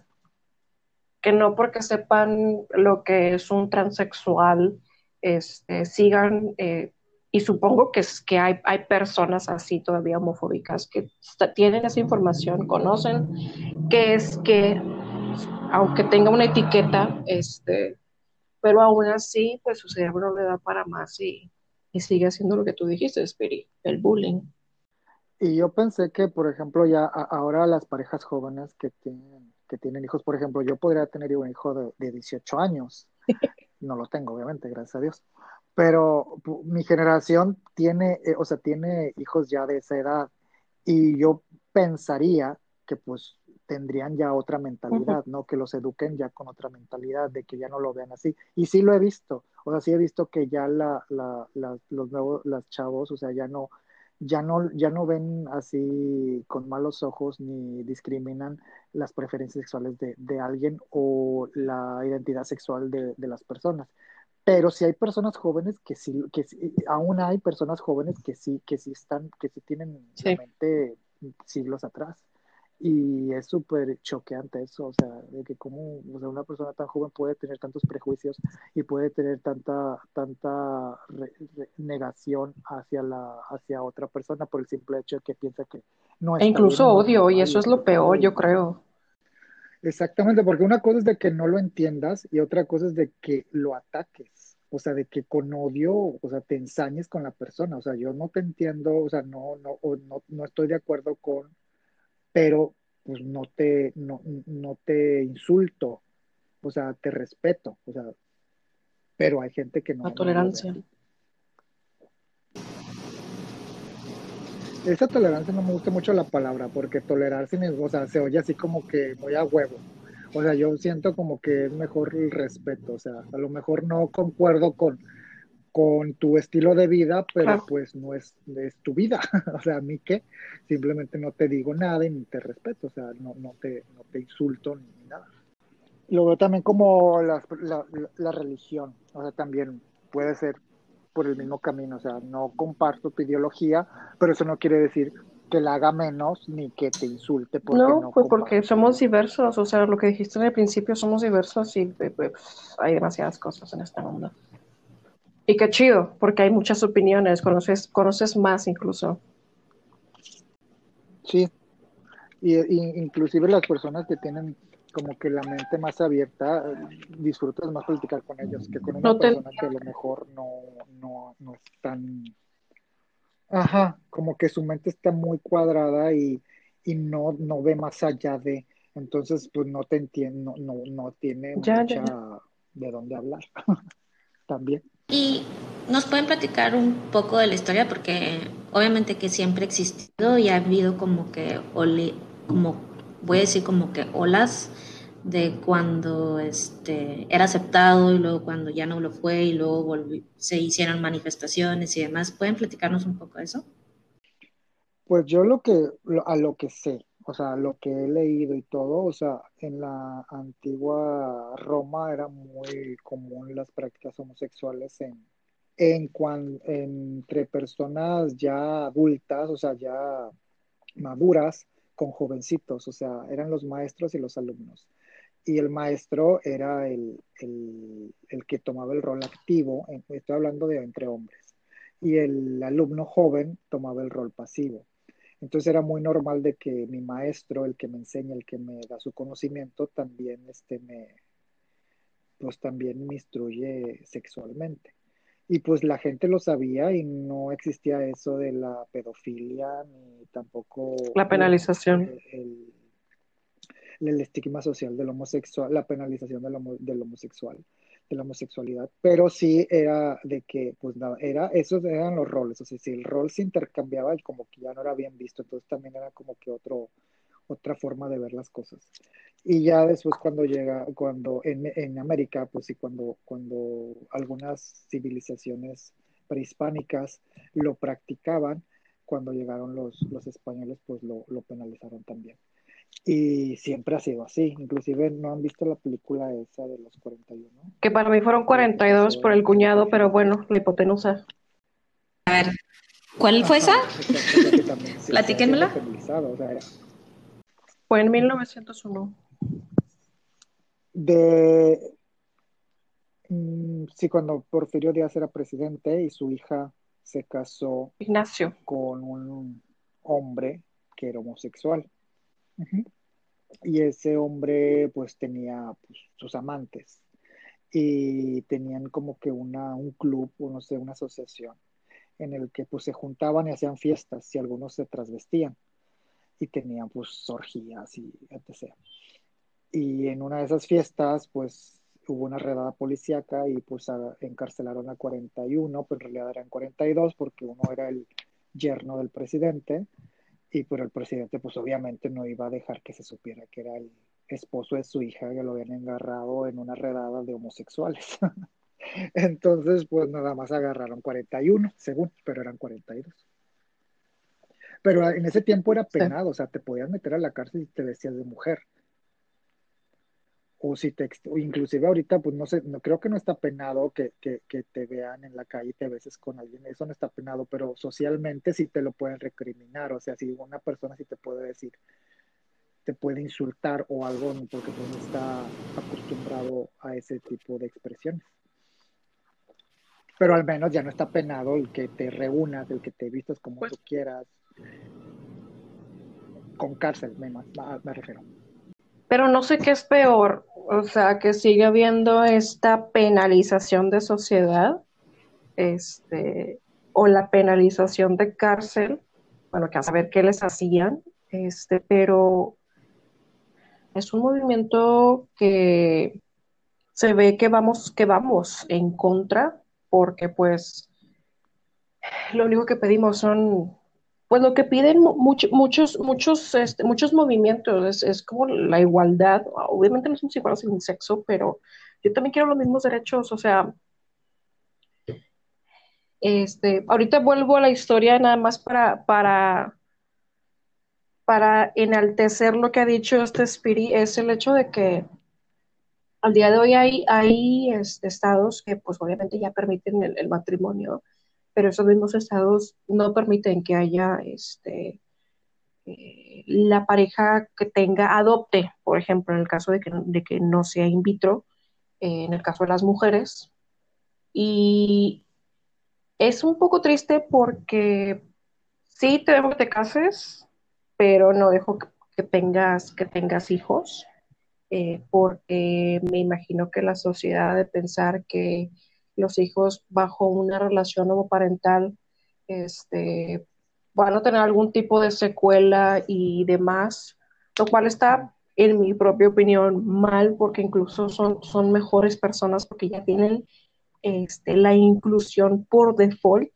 que no porque sepan lo que es un transexual, este, sigan, eh, y supongo que, es, que hay, hay personas así todavía homofóbicas que tienen esa información, conocen que es que, aunque tenga una etiqueta, este, pero aún así, pues su cerebro le da para más y, y sigue haciendo lo que tú dijiste, Spiri, el bullying. Y yo pensé que, por ejemplo, ya ahora las parejas jóvenes que tienen, que tienen hijos, por ejemplo, yo podría tener un hijo de, de 18 años. No lo tengo, obviamente, gracias a Dios. Pero mi generación tiene, eh, o sea, tiene hijos ya de esa edad. Y yo pensaría que pues tendrían ya otra mentalidad, ¿no? Que los eduquen ya con otra mentalidad, de que ya no lo vean así. Y sí lo he visto, o sea, sí he visto que ya la, la, los nuevos, las chavos, o sea, ya no, ya no, ya no ven así con malos ojos ni discriminan las preferencias sexuales de, de alguien o la identidad sexual de, de, las personas. Pero si hay personas jóvenes que sí, que aún hay personas jóvenes que sí, que sí están, que sí tienen mente siglos atrás. Y es súper choqueante eso, o sea, de que como o sea, una persona tan joven puede tener tantos prejuicios y puede tener tanta, tanta negación hacia, la, hacia otra persona por el simple hecho de que piensa que no es. E incluso odio, y eso es lo peor, yo creo. Exactamente, porque una cosa es de que no lo entiendas y otra cosa es de que lo ataques. O sea, de que con odio, o sea, te ensañes con la persona. O sea, yo no te entiendo, o sea, no, no, no, no estoy de acuerdo con pero pues no te, no, no te insulto, o sea, te respeto, o sea, pero hay gente que no. La tolerancia. Esa tolerancia no me gusta mucho la palabra, porque tolerar o sea, se oye así como que muy a huevo. O sea, yo siento como que es mejor el respeto, o sea, a lo mejor no concuerdo con, con tu estilo de vida, pero pues no es, es tu vida. o sea, a mí que simplemente no te digo nada y ni te respeto, o sea, no, no, te, no te insulto ni, nada. Lo veo también como la, la, religión, o sea, también puede ser por el mismo camino, o sea, no comparto tu ideología, pero eso no quiere decir que la haga menos ni que te insulte. Porque no, no pues porque somos diversos, o sea, lo que dijiste en el principio, somos diversos y pues, hay demasiadas cosas en este mundo. Y qué chido, porque hay muchas opiniones, conoces, conoces más incluso. Sí, y, inclusive las personas que tienen como que la mente más abierta, disfrutas más platicar con ellos que con una persona que a lo mejor no, no, no es tan... Ajá, como que su mente está muy cuadrada y, y no, no ve más allá de... Entonces, pues no te entiende, no, no, no tiene mucha de dónde hablar también. Y nos pueden platicar un poco de la historia porque obviamente que siempre ha existido y ha habido como que, como voy a decir como que olas de cuando este, era aceptado y luego cuando ya no lo fue y luego se hicieron manifestaciones y demás. ¿Pueden platicarnos un poco de eso? Pues yo lo que, a lo que sé, o sea, lo que he leído y todo, o sea, en la antigua Roma era muy común las prácticas homosexuales en, en entre personas ya adultas, o sea, ya maduras, con jovencitos, o sea, eran los maestros y los alumnos. y el maestro era el, que tomaba el rol activo, estoy hablando de entre hombres, y el alumno joven tomaba el rol pasivo. Entonces era muy normal de que mi maestro, el que me enseña, el que me da su conocimiento, también este me, pues también me instruye sexualmente. Y pues la gente lo sabía y no existía eso de la pedofilia ni tampoco la penalización. El, el, estigma social del homosexual, la penalización del, del homosexual, de la homosexualidad, pero sí era de que, pues nada, era, esos eran los roles, o sea, si el rol se intercambiaba, como que ya no era bien visto, entonces también era como que otro, otra forma de ver las cosas. Y ya después cuando llega, cuando en, en América, pues sí, cuando, cuando algunas civilizaciones prehispánicas lo practicaban, cuando llegaron los, los españoles, pues lo, lo penalizaron también. Y siempre ha sido así. Inclusive no han visto la película esa de los 41. Que para mí fueron 42 por el cuñado, pero bueno, la hipotenusa. A ver, ¿cuál fue esa? Platíquenmela. Fue en 1901. De. Mm, sí, cuando Porfirio Díaz era presidente y su hija se casó Ignacio. con un hombre que era homosexual. Y ese hombre pues tenía pues, sus amantes. Y tenían como que una, un club o no sé, una asociación en el que pues se juntaban y hacían fiestas y algunos se trasvestían. Y tenían pues orgías y etc. Y en una de esas fiestas pues hubo una redada policíaca y pues encarcelaron a 41, pero en realidad eran 42 porque uno era el yerno del presidente y pero el presidente pues obviamente no iba a dejar que se supiera que era el esposo de su hija que lo habían engarrado en una redada de homosexuales. Entonces pues nada más agarraron 41, según, pero eran 42. Pero en ese tiempo era penado, o sea, te podías meter a la cárcel si te decías de mujer. O si te, inclusive ahorita, pues no sé, no creo que no está penado que, que, te vean en la calle y te beses con alguien, eso no está penado, pero socialmente sí te lo pueden recriminar, o sea, si una persona sí te puede decir, te puede insultar o algo, porque pues no está acostumbrado a ese tipo de expresiones. Pero al menos ya no está penado el que te reúnas, el que te vistas como pues tú quieras, con cárcel, me, me, refiero. Pero no sé qué es peor, o sea, que sigue habiendo esta penalización de sociedad, este, o la penalización de cárcel, bueno, que a saber qué les hacían, este, pero es un movimiento que se ve que vamos, que vamos en contra, porque pues lo único que pedimos son pues lo que piden muchos, muchos, este, muchos movimientos es, como la igualdad. Obviamente no somos iguales en sexo, pero yo también quiero los mismos derechos. O sea, este, ahorita vuelvo a la historia nada más para, para, para enaltecer lo que ha dicho este Spiri, es el hecho de que al día de hoy hay, hay este, estados que pues obviamente ya permiten el matrimonio pero esos mismos estados no permiten que haya este, eh, la pareja que tenga, adopte, por ejemplo, en el caso de que, de que no sea in vitro, eh, en el caso de las mujeres. Y es un poco triste porque sí te dejo que te cases, pero no dejo que, tengas, que tengas hijos, eh, porque me imagino que la sociedad de pensar que los hijos bajo una relación homoparental este, van a tener algún tipo de secuela y demás, lo cual está, en mi propia opinión, mal porque incluso son, son mejores personas porque ya tienen este, la inclusión por default,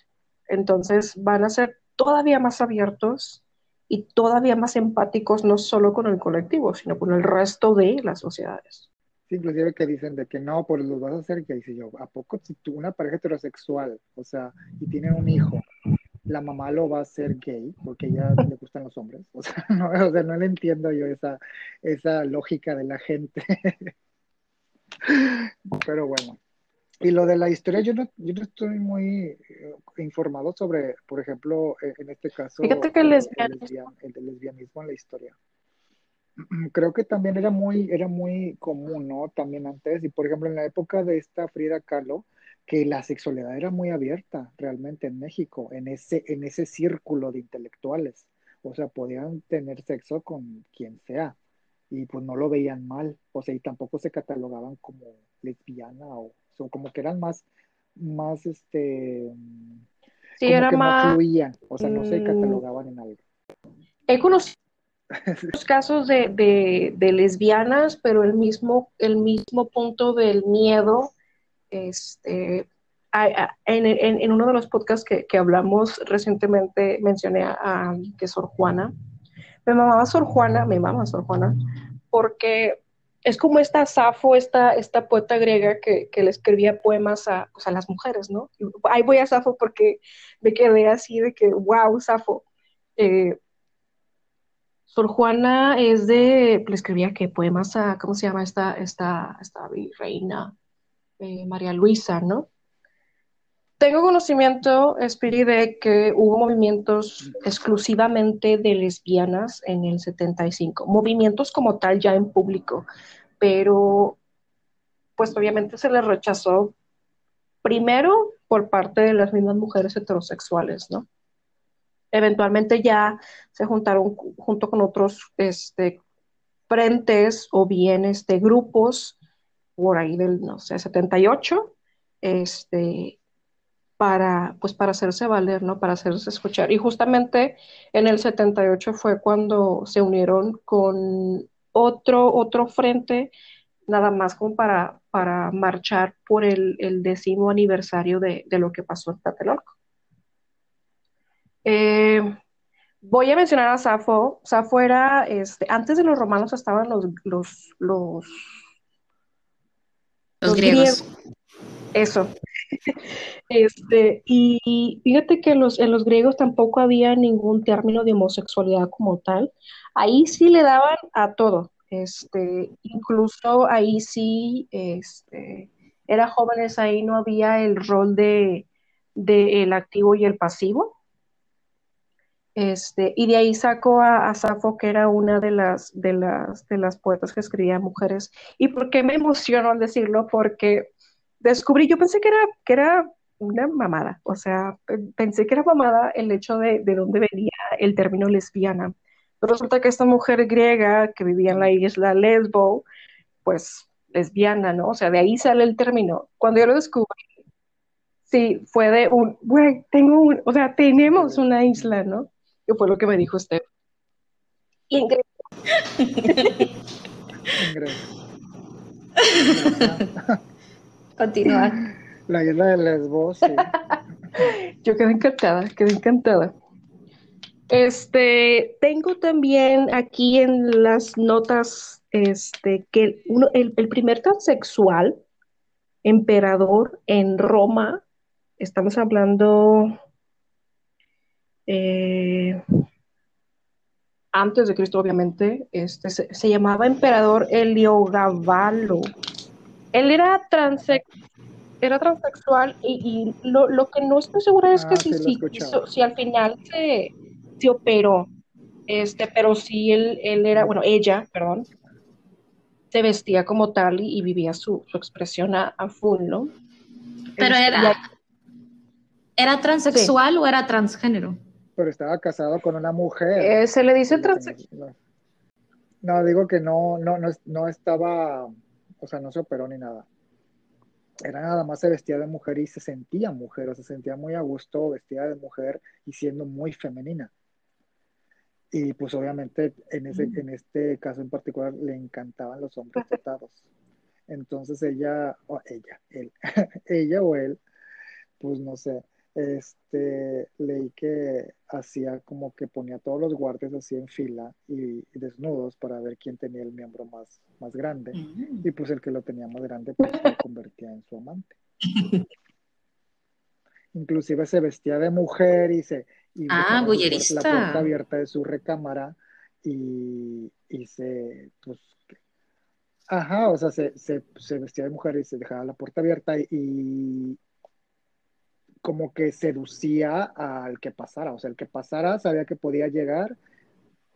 entonces van a ser todavía más abiertos y todavía más empáticos, no solo con el colectivo, sino con el resto de las sociedades inclusive que dicen de que no, pues los vas a hacer gay. Y yo, ¿a poco si tú, una pareja heterosexual, o sea, y tienen un hijo, la mamá lo va a hacer gay porque ella le gustan los hombres? O sea, no, o sea, no le entiendo yo esa, esa lógica de la gente. Pero bueno. Y lo de la historia, yo no, yo no estoy muy eh, informado sobre, por ejemplo, eh, en este caso, Fíjate que el, el, el, lesbianismo en la historia. creo que también era muy, era muy común, ¿no? También antes, y por ejemplo en la época de esta Frida Kahlo, que la sexualidad era muy abierta realmente en México, en ese, en ese círculo de intelectuales. O sea, podían tener sexo con quien sea y pues no lo veían mal, o sea, y tampoco se catalogaban como lesbiana o, o como que eran más, más, este, Sí, como era que más... no fluían, o sea, no se mm, catalogaban en algo. He conocido casos de, de- lesbianas, pero el mismo, el mismo punto del miedo, este, en, en- en uno de los podcasts que, que hablamos recientemente mencioné a, que Sor Juana. Me mamaba Sor Juana, me mama Sor Juana, porque es como esta Safo, esta, esta poeta griega que, que le escribía poemas a, pues, a las mujeres, ¿no? Ahí voy a Safo porque me quedé así de que, wow, Safo. Eh, Sor Juana es de, le escribía que poemas a, ¿cómo se llama esta, esta, esta virreina? Eh, María Luisa, ¿no? Tengo conocimiento, Spiri, de que hubo movimientos exclusivamente de lesbianas en el 75, movimientos como tal ya en público, pero pues obviamente se les rechazó primero por parte de las mismas mujeres heterosexuales, ¿no? Eventualmente ya se juntaron junto con otros este, frentes o bien este, grupos por ahí del, no sé, 78, este, para, pues para hacerse valer, ¿no? Para hacerse escuchar. Y justamente en el 78 fue cuando se unieron con otro, otro frente, nada más como para, para marchar por el, el décimo aniversario de, de lo que pasó en Tlatelolco. Eh, voy a mencionar a Safo. Safo era, este, antes de los romanos estaban los, los, los, griegos. Eso. Este, y fíjate que los, en los griegos tampoco había ningún término de homosexualidad como tal. Ahí sí le daban a todo. Este, incluso ahí sí, este, era jóvenes, ahí no había el rol de, de el activo y el pasivo. Este, y de ahí sacó a, a Safo, que era una de las, de las, de las poetas que escribía mujeres. ¿Y por qué me emocionó al decirlo? Porque descubrí, yo pensé que era, que era una mamada, o sea, pe- pensé que era mamada el hecho de, de dónde venía el término lesbiana. Pero resulta que esta mujer griega que vivía en la isla Lesbo, pues lesbiana, ¿no? O sea, de ahí sale el término. Cuando yo lo descubrí, sí, fue de un, güey, tengo un, o sea, tenemos una isla, ¿no? Que fue lo que me dijo usted. Y. Continúa. La isla de Lesbos, sí. Yo quedé encantada, quedé encantada. Este, tengo también aquí en las notas, este, que uno, el, el primer transexual emperador en Roma, estamos hablando eh, antes de Cristo, obviamente, este, se, se llamaba emperador Heliogabalo. Él era transex era transexual y, y lo, lo que no estoy segura es que Ah, si, si, escuchado. si al final se, se operó, este, pero sí él, él era, bueno, ella, perdón, se vestía como tal y, y vivía su, su expresión a, a full, ¿no? Pero Este, era, ¿era transexual o era transgénero? Pero estaba casado con una mujer. eh, se le dice Es lo que transex no- digo que no, no, no, no estaba, o sea, no se operó ni nada. Era nada más se vestía de mujer y se sentía mujer, o se sentía muy a gusto vestida de mujer y siendo muy femenina. Y pues obviamente en ese, en este caso en particular le encantaban los hombres dotados. Entonces ella, o ella, él, ella o él, pues no sé, este, leí que hacía como que ponía a todos los guardias así en fila y, y desnudos para ver quién tenía el miembro más, más grande. Y pues el que lo tenía más grande pues lo convertía en su amante. Inclusive se vestía de mujer y se y Ah, bullerista. la puerta abierta de su recámara y, y se pues ajá, o sea, se, se, se vestía de mujer y se dejaba la puerta abierta y como que seducía al que pasara, o sea, el que pasara sabía que podía llegar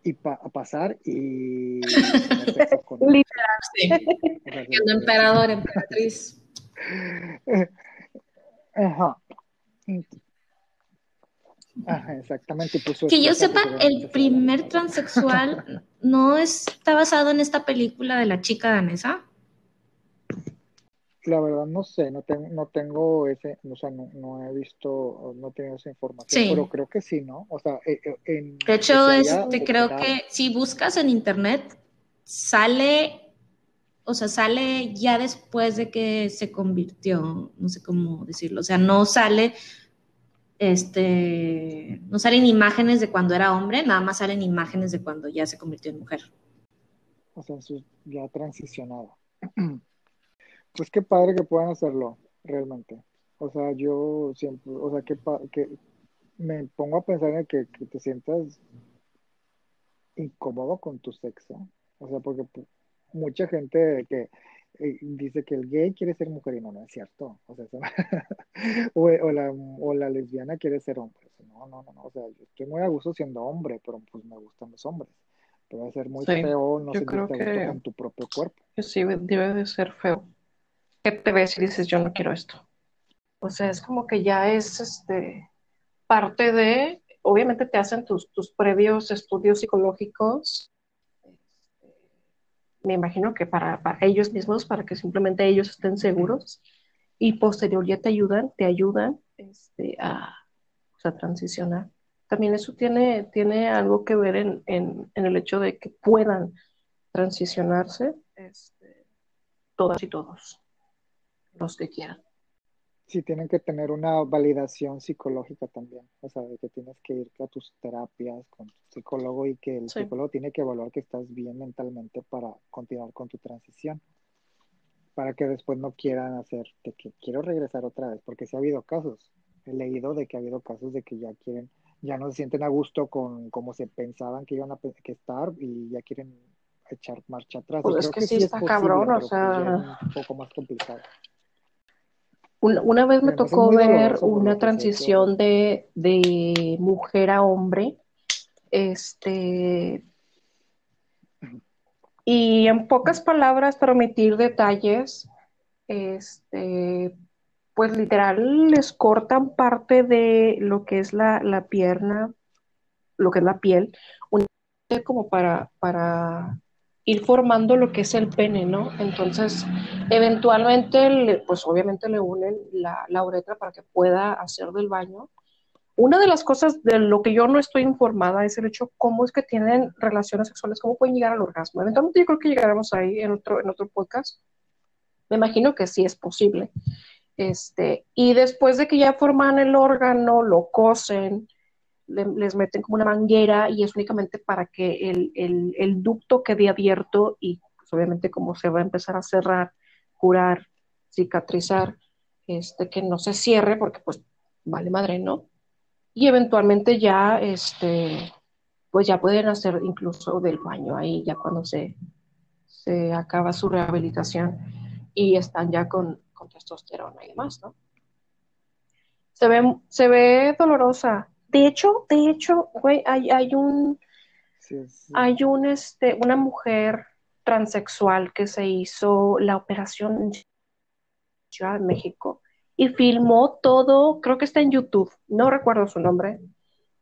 y pasar y literal sí emperador emperatriz ajá Ajá, exactamente. que yo sepa, el primer transexual no está basado en esta película de la chica danesa. La verdad no sé, no tengo, no tengo ese, o sea, no, he visto, no he tenido esa información, pero creo que sí, ¿no? O sea, eh, eh, en, de hecho, este, creo que si buscas en internet, sale, o sea, sale ya después de que se convirtió, no sé cómo decirlo, o sea, no sale, este, no salen imágenes de cuando era hombre, nada más salen imágenes de cuando ya se convirtió en mujer. O sea, ya transicionado. Pues qué padre que puedan hacerlo, realmente. O sea, yo siempre, o sea, que, que me pongo a pensar en que, te sientas incómodo con tu sexo. O sea, porque mucha gente que eh, dice que el gay quiere ser mujer y no, no es cierto. O sea, o, la, o la lesbiana quiere ser hombre. No, no, no, O sea, yo estoy muy a gusto siendo hombre, pero pues me gustan los hombres. Pero debe ser muy feo no sentirte gusto con tu propio cuerpo. Sí, debe de ser feo que te ves y dices, yo no quiero esto. O sea, es como que ya es este, parte de, obviamente te hacen tus, tus previos estudios psicológicos, este, me imagino que para, ellos mismos, para que simplemente ellos estén seguros, y posterior ya te ayudan, te ayudan este, a, a transicionar. También eso tiene, tiene algo que ver en, en, en el hecho de que puedan transicionarse este, todas y todos los que quieran. Sí, tienen que tener una validación psicológica también, o sea, de que tienes que ir a tus terapias con tu psicólogo y que el psicólogo tiene que evaluar que estás bien mentalmente para continuar con tu transición, para que después no quieran hacer de que quiero regresar otra vez, porque sí ha habido casos, he leído de que ha habido casos de que ya quieren, ya no se sienten a gusto con cómo se pensaban que iban a que estar y ya quieren echar marcha atrás. Pues es que, sí está cabrón, o pues sea, un poco más complicado. Una, vez me tocó ver una transición de, mujer a hombre. Este. Y en pocas palabras, para omitir detalles, este, pues literal les cortan parte de lo que es la, la pierna, lo que es la piel, como para, para ir formando lo que es el pene, ¿no? Entonces, eventualmente, pues obviamente le unen la, la, uretra para que pueda hacer del baño. Una de las cosas de lo que yo no estoy informada es el hecho cómo es que tienen relaciones sexuales, cómo pueden llegar al orgasmo. Eventualmente yo creo que llegaremos ahí en otro, en otro podcast. Me imagino que sí es posible. Este, y después de que ya forman el órgano, lo cosen, les meten como una manguera y es únicamente para que el, el, ducto quede abierto y pues, obviamente como se va a empezar a cerrar, curar, cicatrizar, este, que no se cierre porque pues vale madre, ¿no? Y eventualmente ya, este, pues ya pueden hacer incluso del baño ahí ya cuando se, se acaba su rehabilitación y están ya con, con testosterona y demás, ¿no? Se ve, se ve dolorosa, de hecho, de hecho, güey, hay, hay un, hay un, este, una mujer transexual que se hizo la operación en Ciudad de México y filmó todo, creo que está en YouTube, no recuerdo su nombre,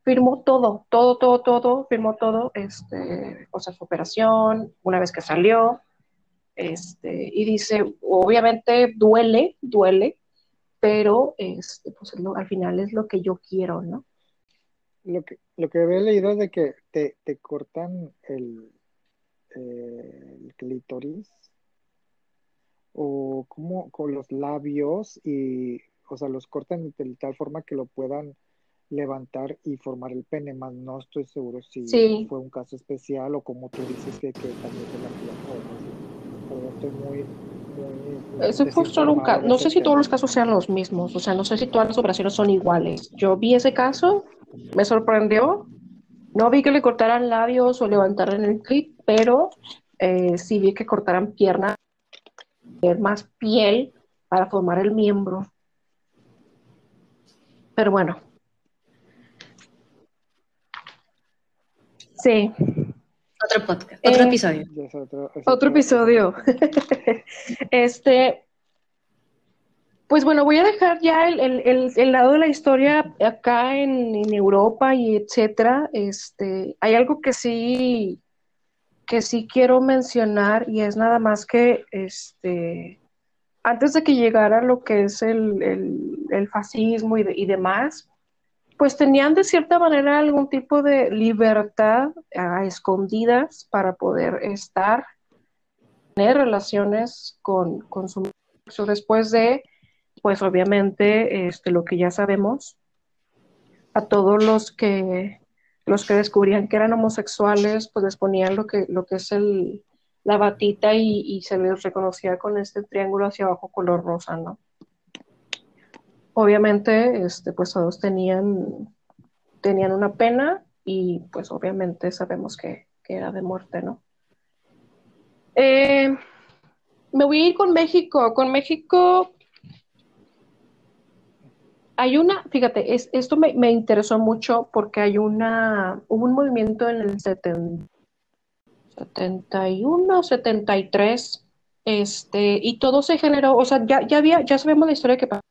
filmó todo, todo, todo, todo, filmó todo, este, o sea, su operación, una vez que salió, este, y dice, obviamente duele, duele, pero este, pues, al final es lo que yo quiero, ¿no? Lo que, lo que había leído es de que te, te cortan el, eh, el clítoris o como con los labios y, o sea, los cortan de tal forma que lo puedan levantar y formar el pene, más no estoy seguro si fue un caso especial o como tú dices que, que también te la pero estoy muy, eso fue solo un caso. No sé si todos los casos sean los mismos. O sea, no sé si todas las operaciones son iguales. Yo vi ese caso, me sorprendió. No vi que le cortaran labios o levantaran el clip, pero eh, sí vi que cortaran piernas, más piel para formar el miembro. Pero bueno. Sí. Otro podcast, otro Eh, episodio. Ya es otro, es Otro episodio. este, pues bueno, voy a dejar ya el, el- el- lado de la historia acá en, en Europa y etcétera. Este, hay algo que sí, que sí quiero mencionar y es nada más que, este, antes de que llegara lo que es el, fascismo y, y demás, pues tenían de cierta manera algún tipo de libertad a escondidas para poder estar, tener relaciones con, con su después de, pues obviamente, este, lo que ya sabemos, a todos los que los que descubrían que eran homosexuales, pues les ponían lo que, lo que es el, la batita y, se les reconocía con este triángulo hacia abajo color rosa, ¿no? Obviamente, este, pues todos tenían, tenían una pena y pues obviamente sabemos que, que era de muerte, ¿no? Eh, me voy a ir con México. Con México hay una, fíjate, es, esto me, me interesó mucho porque hay una, hubo un movimiento en el 70 71, 73, este, y todo se generó, o sea, ya, ya había, ya sabemos la historia que pasó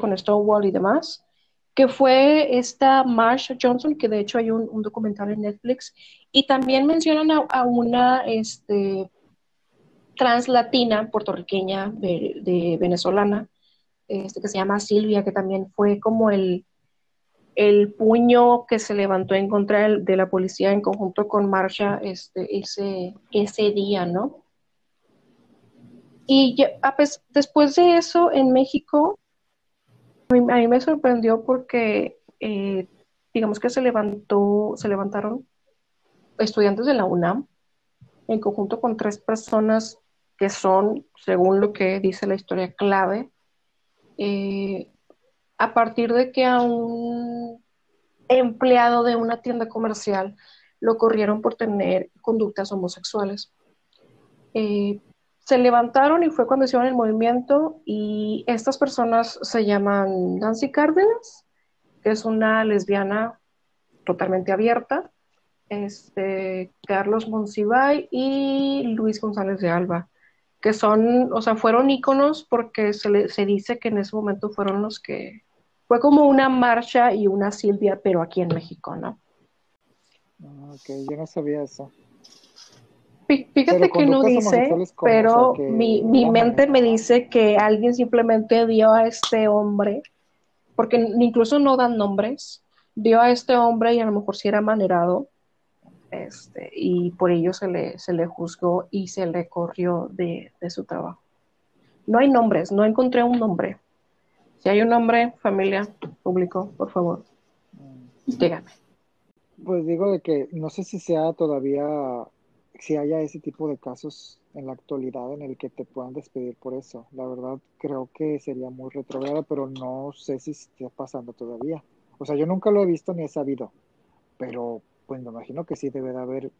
con Stonewall y demás, que fue esta Marsha Johnson, que de hecho hay un, documental en Netflix, y también mencionan a, a una este, translatina puertorriqueña de, de venezolana, este, que se llama Silvia, que también fue como el, el puño que se levantó en contra de la policía en conjunto con Marsha este, ese, ese día, ¿no? Y ya- a después de eso, en México, a mí, a mí me sorprendió porque, eh, digamos que se levantó, se levantaron estudiantes de la UNAM en conjunto con tres personas que son, según lo que dice la historia, clave, eh, a partir de que a un empleado de una tienda comercial lo corrieron por tener conductas homosexuales. Eh, se levantaron y fue cuando hicieron el movimiento y estas personas se llaman Nancy Cárdenas, que es una lesbiana totalmente abierta, este, Carlos Monsiváis y Luis González de Alba, que son, o sea, fueron íconos porque se, le- se dice que en ese momento fueron los que, fue como una marcha y una Silvia, pero aquí en México, ¿no? Ah, ok, yo no sabía eso. Fí- Fíjate que no dice, pero O sea, que mi, mi mente me dice que alguien simplemente dio a este hombre, porque incluso no dan nombres, dio a este hombre y a lo mejor si era manerado, este, y por ello se le, se le juzgó y se le corrió de, de su trabajo. No hay nombres, no encontré un nombre. Si hay un nombre, familia, público, por favor, Mm. dígame. Pues digo de que no sé si sea todavía, si haya ese tipo de casos en la actualidad en el que te puedan despedir por eso. La verdad creo que sería muy retrogrado, pero no sé si esté pasando todavía. O sea, yo nunca lo he visto ni he sabido, pero pues me imagino que sí debe de haber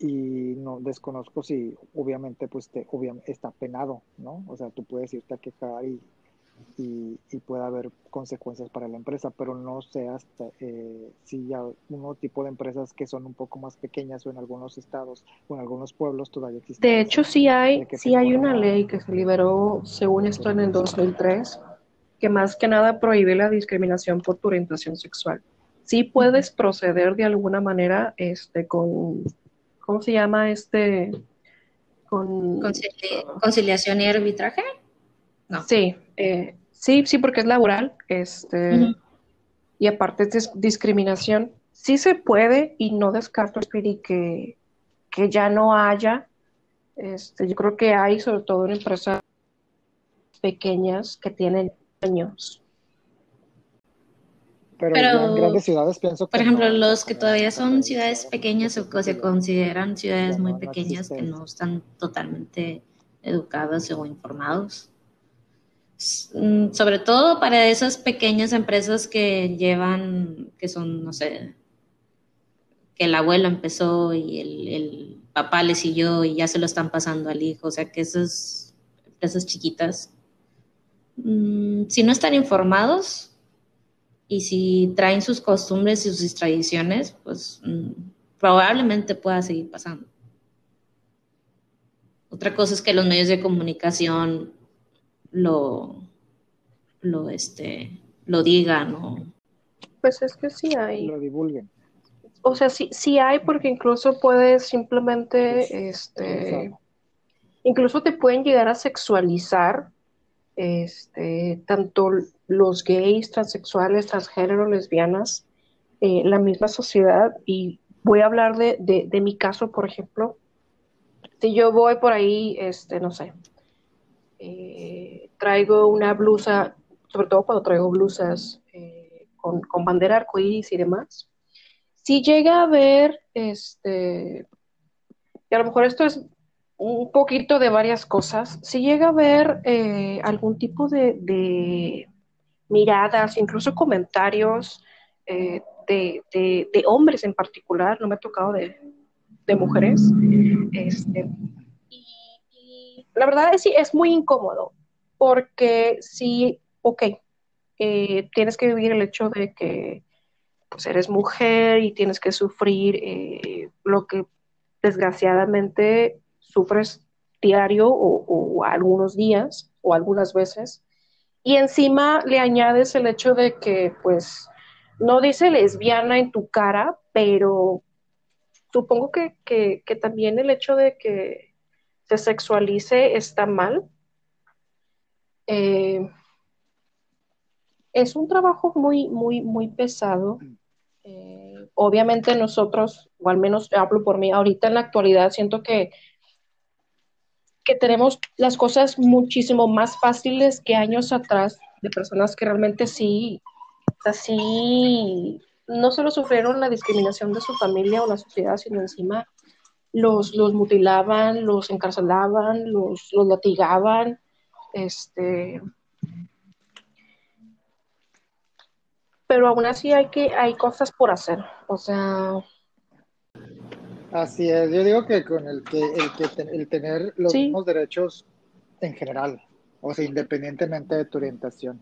y no desconozco si obviamente pues te, obvia- está penado, ¿no? O sea, tú puedes irte a quejar y, y, y puede haber consecuencias para la empresa, pero no sé hasta eh, si ya uno tipo de empresas que son un poco más pequeñas o en algunos estados o en algunos pueblos todavía existen. De hecho, sí hay, sí hay una ley que se liberó, según esto, en el 2003, que más que nada prohíbe la discriminación por tu orientación sexual. Sí puedes proceder de alguna manera, este, con, ¿cómo se llama este? Con, Concili- conciliación y arbitraje. No. sí, eh, sí, sí, porque es laboral, este, y aparte es dis- discriminación. Sí se puede y no descarto, Spiri, que, que ya no haya. Este, yo creo que hay, sobre todo en empresas pequeñas que tienen años. Pero, en grandes ciudades pienso que Por ejemplo, no, los que todavía son ciudades pequeñas o que se consideran ciudades muy pequeñas que no están totalmente educados o informados. Mm, Sobre todo para esas pequeñas empresas que llevan, que son, no sé, que el abuelo empezó y el, el papá le siguió y ya se lo están pasando al hijo. O sea que esas empresas chiquitas, mm, si no están informados, y si traen sus costumbres y sus tradiciones, pues mm, probablemente pueda seguir pasando. Otra cosa es que los medios de comunicación lo, lo, este, lo digan o... Pues es que sí hay. Lo divulguen. O sea, sí, sí hay porque incluso puedes simplemente, este, incluso te pueden llegar a sexualizar, este, tanto los gays, transexuales, transgénero, lesbianas, eh, la misma sociedad. Y voy a hablar de, de, mi caso, por ejemplo. Si yo voy por ahí, este, no sé, eh, traigo una blusa, sobre todo cuando traigo blusas eh, con, con bandera arcoíris y demás, si llega a haber, este, y a lo mejor esto es un poquito de varias cosas, si llega a haber algún tipo de, miradas, incluso comentarios eh, de, hombres en particular, no me ha tocado de, mujeres, este, y, la verdad es, es muy incómodo, porque si, ok, eh, tienes que vivir el hecho de que pues eres mujer y tienes que sufrir eh, lo que desgraciadamente sufres diario o, algunos días o algunas veces. Y encima le añades el hecho de que, pues, no dice lesbiana en tu cara, pero supongo que, también el hecho de que se sexualice está mal. Eh, es un trabajo muy, muy, muy pesado eh, obviamente nosotros, o al menos hablo por mí, ahorita en la actualidad siento que, que tenemos las cosas muchísimo más fáciles que años atrás de personas que realmente sí, así, no solo sufrieron la discriminación de su familia o la sociedad, sino encima los, los mutilaban, los encarcelaban, los, los latigaban, este, pero aún así hay que hay cosas por hacer, o sea. Así es, yo digo que con el que el, que el tener los mismos derechos en general, o sea, independientemente de tu orientación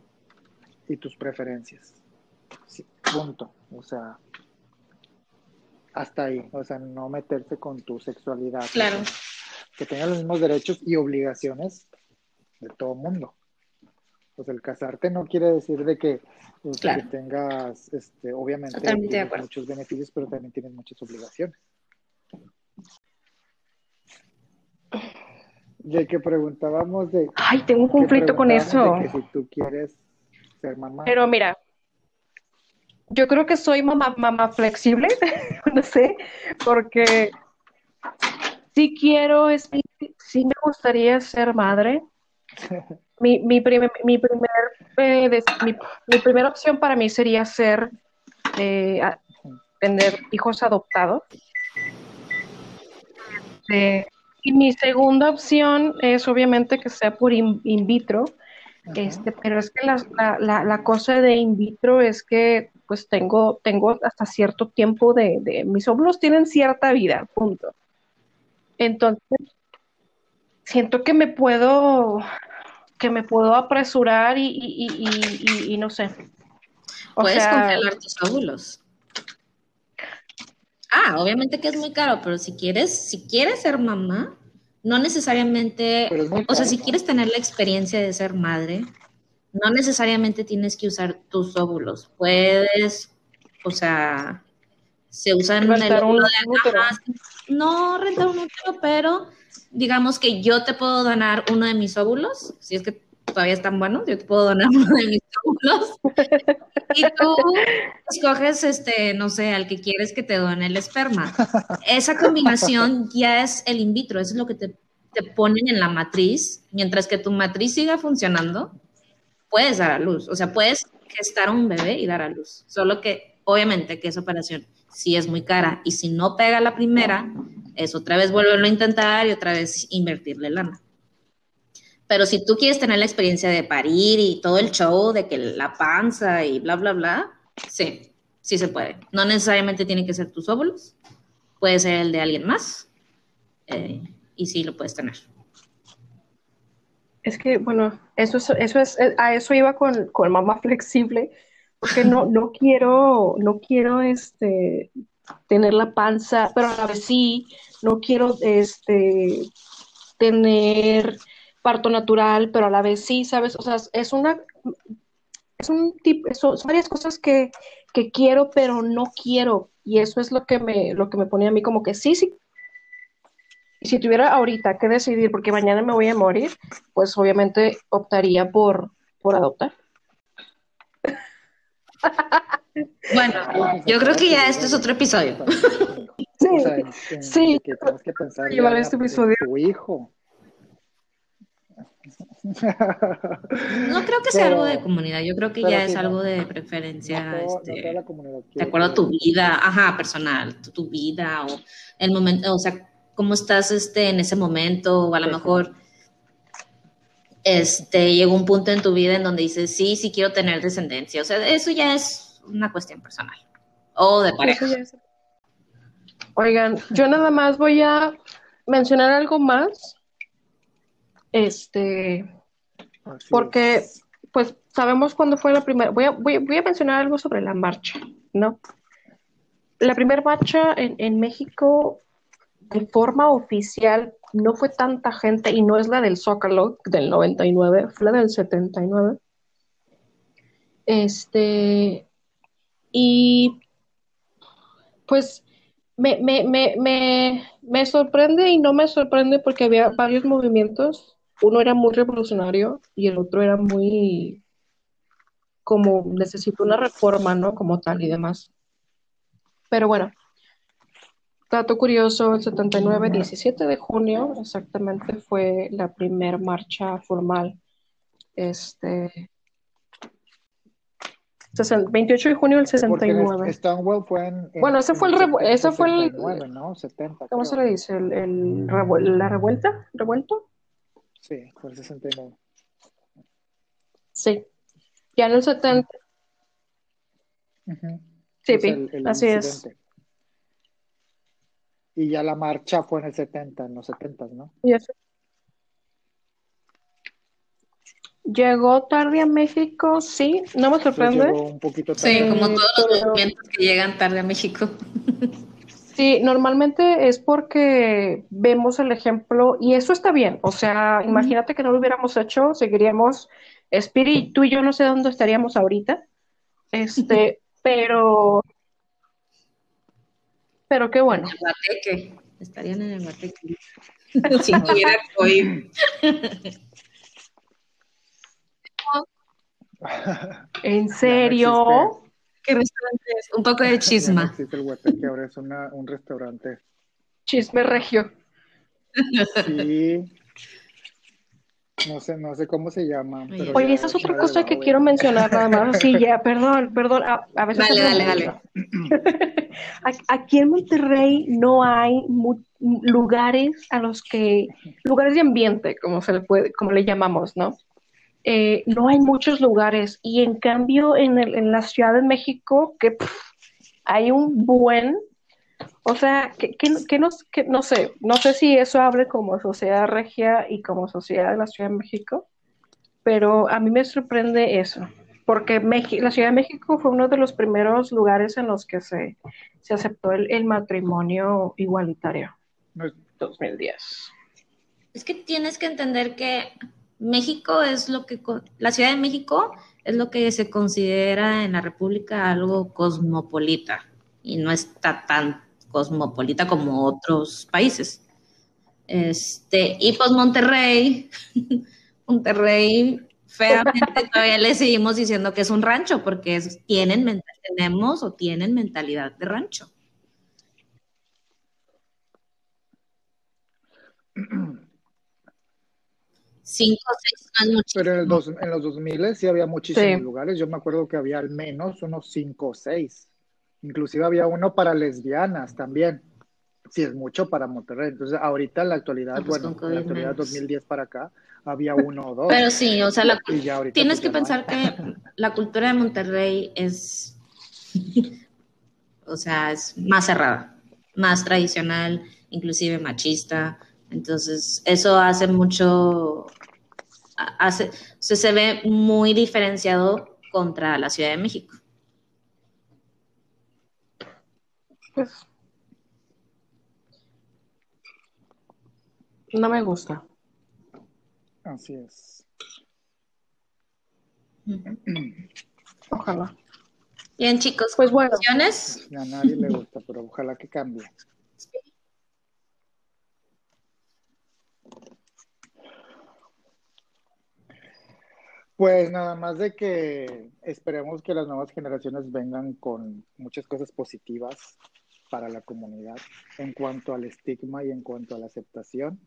y tus preferencias. punto. O sea, hasta ahí, o sea, no meterse con tu sexualidad. Claro. que tengas los mismos derechos y obligaciones de todo mundo. Pues el casarte no quiere decir de que, este, tengas, este, obviamente, muchos beneficios, pero también tienes muchas obligaciones. De que preguntábamos de... Ay, tengo un conflicto con eso. que si tú quieres ser mamá. Pero mira, yo creo que soy mamá, mamá flexible, no sé, porque si quiero, es, sí me gustaría ser madre, mi, mi, primer, mi, primer, eh, mi, primera opción para mí sería ser, eh, tener hijos adoptados. Eh, y mi segunda opción es obviamente que sea por in, vitro, este, pero es que la, la, la, cosa de in vitro es que pues tengo, tengo hasta cierto tiempo de, de mis óvulos tienen cierta vida, punto. Entonces, siento que me puedo que me puedo apresurar y, no sé. Puedes congelar tus óvulos. Ah, obviamente que es muy caro, pero si quieres, si quieres ser mamá, no necesariamente, o sea, si quieres tener la experiencia de ser madre, no necesariamente tienes que usar tus óvulos. Puedes, o sea, se usan en el un, no rentar un útero, pero digamos que yo te puedo donar uno de mis óvulos, si es que todavía están buenos, yo te puedo donar uno de mis óvulos. y tú escoges, este, no sé, al que quieres que te done el esperma. Esa combinación ya es el in vitro, eso es lo que te, te ponen en la matriz. Mientras que tu matriz siga funcionando, puedes dar a luz. O sea, puedes gestar un bebé y dar a luz. Solo que, obviamente, que esa operación sí es muy cara. Y si no pega la primera, es otra vez volverlo a intentar y otra vez invertirle lana. Pero si tú quieres tener la experiencia de parir y todo el show de que la panza y bla, bla, bla, sí, sí se puede. No necesariamente tiene que ser tus óvulos, puede ser el de alguien más eh, y sí lo puedes tener. Es que, bueno, eso es, eso es, a eso iba con, con mamá flexible, porque no, no quiero, no quiero este tener la panza, pero a la vez sí, no quiero este, tener parto natural, pero a la vez sí, ¿sabes? O sea, es una, es un tipo, son, varias cosas que, que, quiero, pero no quiero. Y eso es lo que me, lo que me pone a mí como que sí, sí. Y si tuviera ahorita que decidir, porque mañana me voy a morir, pues obviamente optaría por, por adoptar. Bueno, yo creo que ya este es otro episodio. Sí, sí. Que tenemos que pensar llevar este episodio. tu hijo. No creo que sea algo de comunidad, yo creo que ya es algo de preferencia, este, de acuerdo a tu vida, ajá, personal, tu, vida o el momento, o sea, cómo estás este, en ese momento, o a lo mejor este, llegó un punto en tu vida en donde dices, sí, sí quiero tener descendencia, o sea, eso ya es una cuestión personal o de pareja. Oigan, yo nada más voy a mencionar algo más este, porque, pues, sabemos cuándo fue la primera. Voy a, voy, a mencionar algo sobre la marcha, ¿no? La primera marcha en, en México, de forma oficial, no fue tanta gente y no es la del Zócalo del 99, fue la del 79. Este, y pues me, me, me, me, me sorprende y no me sorprende porque había varios movimientos uno era muy revolucionario y el otro era muy como necesito una reforma, ¿no? Como tal y demás. Pero bueno, dato curioso, el 79, 17 de junio, exactamente fue la primera marcha formal. Este, 28 de junio del 69. Stonewall fue en, bueno, ese fue el, ese fue el ¿no? 70, ¿Cómo se le dice? El, el la revuelta, revuelto. Sí, fue el 69. Sí. Ya en el 70. Sí, así es. Y ya la marcha fue en el 70, en los 70, ¿no? Llegó tarde a México, sí, no me sorprende. Llegó un poquito tarde. Sí, como todos los movimientos que llegan tarde a México. Sí, normalmente es porque vemos el ejemplo y eso está bien. O sea, imagínate que no lo hubiéramos hecho, seguiríamos, Spiri, tú y yo no sé dónde estaríamos ahorita. Este, pero, pero qué bueno. En el Estarían en el bateque. si tuviera COVID. ¿En serio? ¿Qué restaurante es? Un poco de chisma. No existe el Huepeque, ahora es una, un restaurante. Chisme regio. Sí. No sé, no sé cómo se llama. Oye, esa es otra cosa que quiero mencionar nada más. Sí, ya, perdón, perdón. A, veces dale, dale, dale. Aquí en Monterrey no hay lugares a los que, lugares de ambiente, como se le puede, como le llamamos, ¿no? Eh, no hay muchos lugares y en cambio en, el, en la Ciudad de México que hay un buen, o sea, que, que, nos, que, no sé, no sé si eso hable como sociedad regia y como sociedad de la Ciudad de México, pero a mí me sorprende eso, porque la Ciudad de México fue uno de los primeros lugares en los que se, se aceptó el, el matrimonio igualitario. 2010. Es que tienes que entender que México es lo que, la Ciudad de México es lo que se considera en la República algo cosmopolita y no está tan cosmopolita como otros países. Este, y pues Monterrey, Monterrey, feamente todavía le seguimos diciendo que es un rancho porque tienen, tenemos o tienen mentalidad de rancho. Cinco o seis mucho. Pero en, el en los 2000 sí había muchísimos lugares. Yo me acuerdo que había al menos unos cinco o seis. Inclusive había uno para lesbianas también. Sí, es mucho para Monterrey. Entonces, ahorita en la actualidad, pues bueno, en la actualidad 2010 para acá, había uno o dos. Pero sí, o sea, tienes pues, que pensar que la cultura de Monterrey es, o sea, es más cerrada, más tradicional, inclusive machista. Entonces, eso hace mucho, hace, se ve muy diferenciado contra la Ciudad de México. Pues no me gusta. Así es. Ojalá. Bien, chicos, Pues bueno. A nadie le gusta, pero ojalá que cambie. Pues nada más de que esperemos que las nuevas generaciones vengan con muchas cosas positivas para la comunidad en cuanto al estigma y en cuanto a la aceptación.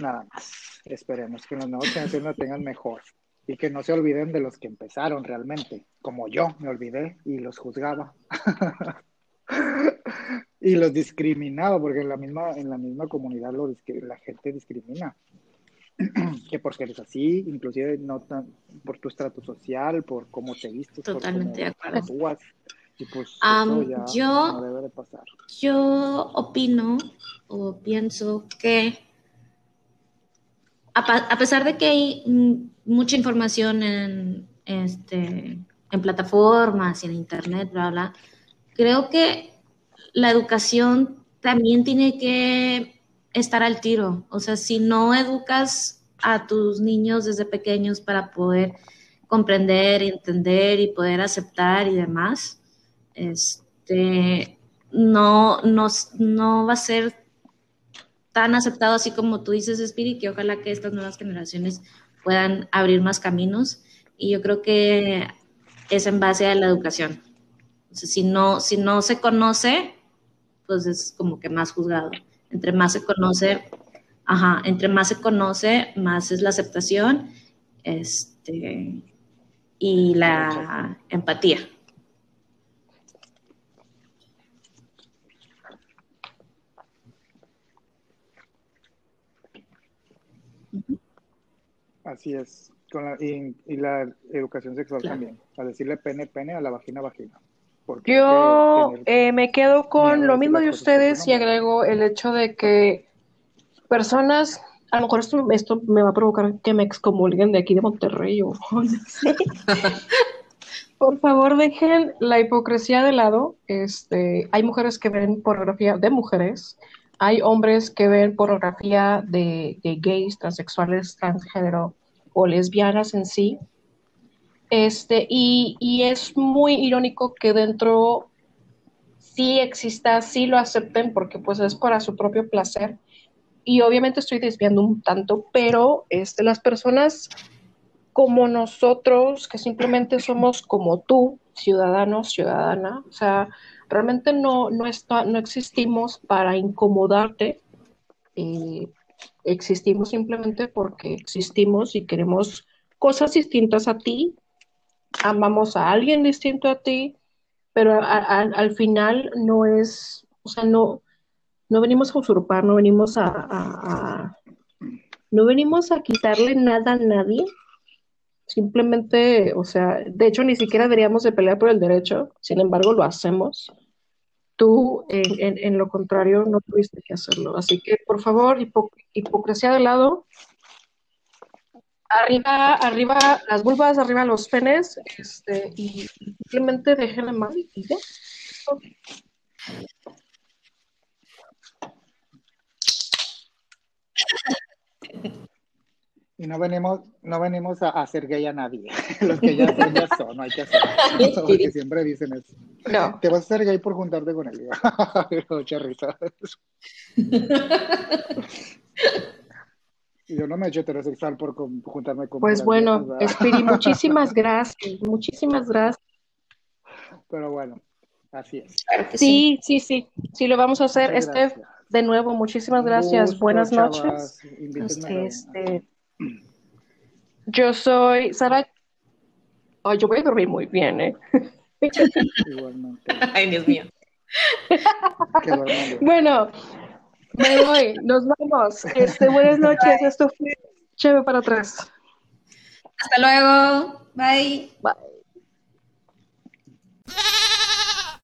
Nada más. Esperemos que las nuevas generaciones lo tengan mejor y que no se olviden de los que empezaron realmente, como yo me olvidé y los juzgaba. y los discriminaba, porque en la misma, en la misma comunidad lo la gente discrimina. que porque eres así, inclusive no tan, por tu estrato social, por cómo te vistes, Totalmente por cómo actúas. Y pues Am, eso ya yo- no debe de pasar. Yo opino o pienso que a, a pesar de que hay mucha información en, este, en plataformas y en internet, bla, bla, creo que la educación también tiene que estar al tiro. O sea, si no educas a tus niños desde pequeños para poder comprender, entender y poder aceptar y demás, este, no, no, no va a ser tan aceptado así como tú dices, Spirit, que ojalá que estas nuevas generaciones puedan abrir más caminos. Y yo creo que es en base a la educación. Si, no, si no se conoce, pues es como que más juzgado. Entre más se conoce, ajá, entre más se conoce, más es la aceptación este, y la empatía. Así es. Con la- y, y la educación sexual Claro. también. A decirle pene, pene, a la vagina, vagina. Yo eh, me quedo con lo mismo de ustedes y agrego el hecho de que personas, a lo mejor esto, esto me va a provocar que me excomulguen de aquí de Monterrey o no sé. Por favor, dejen la hipocresía de lado. Este, hay mujeres que ven pornografía de mujeres, hay hombres que ven pornografía de, de gays, transexuales, transgénero o lesbianas en sí. Este, y, y es muy irónico que dentro sí exista, sí lo acepten, porque pues es para su propio placer. Y obviamente estoy desviando un tanto, pero este, las personas como nosotros, que simplemente somos como tú, ciudadanos, ciudadana, o sea, realmente no, no, está, no existimos para incomodarte, eh, existimos simplemente porque existimos y queremos cosas distintas a ti, amamos a alguien distinto a ti, pero a- a- al final no es, o sea, no, no venimos a usurpar, no venimos a, a- no venimos a quitarle nada a nadie, simplemente, o sea, de hecho ni siquiera deberíamos de pelear por el derecho, sin embargo lo hacemos. Tú, en, en- en lo contrario, no tuviste que hacerlo. Así que, por favor, hipo- hipocresía de lado. Arriba, arriba las vulvas, arriba los penes, este, y simplemente déjenla mal y ya. Y no venimos, no venimos a hacer gay a nadie. Los que ya son, ya son, no hay que hacer. Porque siempre dicen eso. No, Te vas a hacer gay por juntarte con él. Mucha risa. Y yo no me he hecho heterosexual por con- juntarme con pues bueno, viejas, ¿verdad? Spiri, muchísimas gracias, muchísimas gracias. Pero bueno, así es. Sí. Sí, sí, sí, sí, lo vamos a hacer. Muchas Este, gracias. de nuevo, muchísimas gracias. gusto, Buenas chavas. noches. Este, yo soy Sara. Ay, yo voy a dormir muy bien, ¿eh? Igualmente. Ay, Dios mío. Bueno, me voy, nos vamos. Este, buenas noches. Esto fue Chévere para atrás. Hasta luego. Bye. Bye.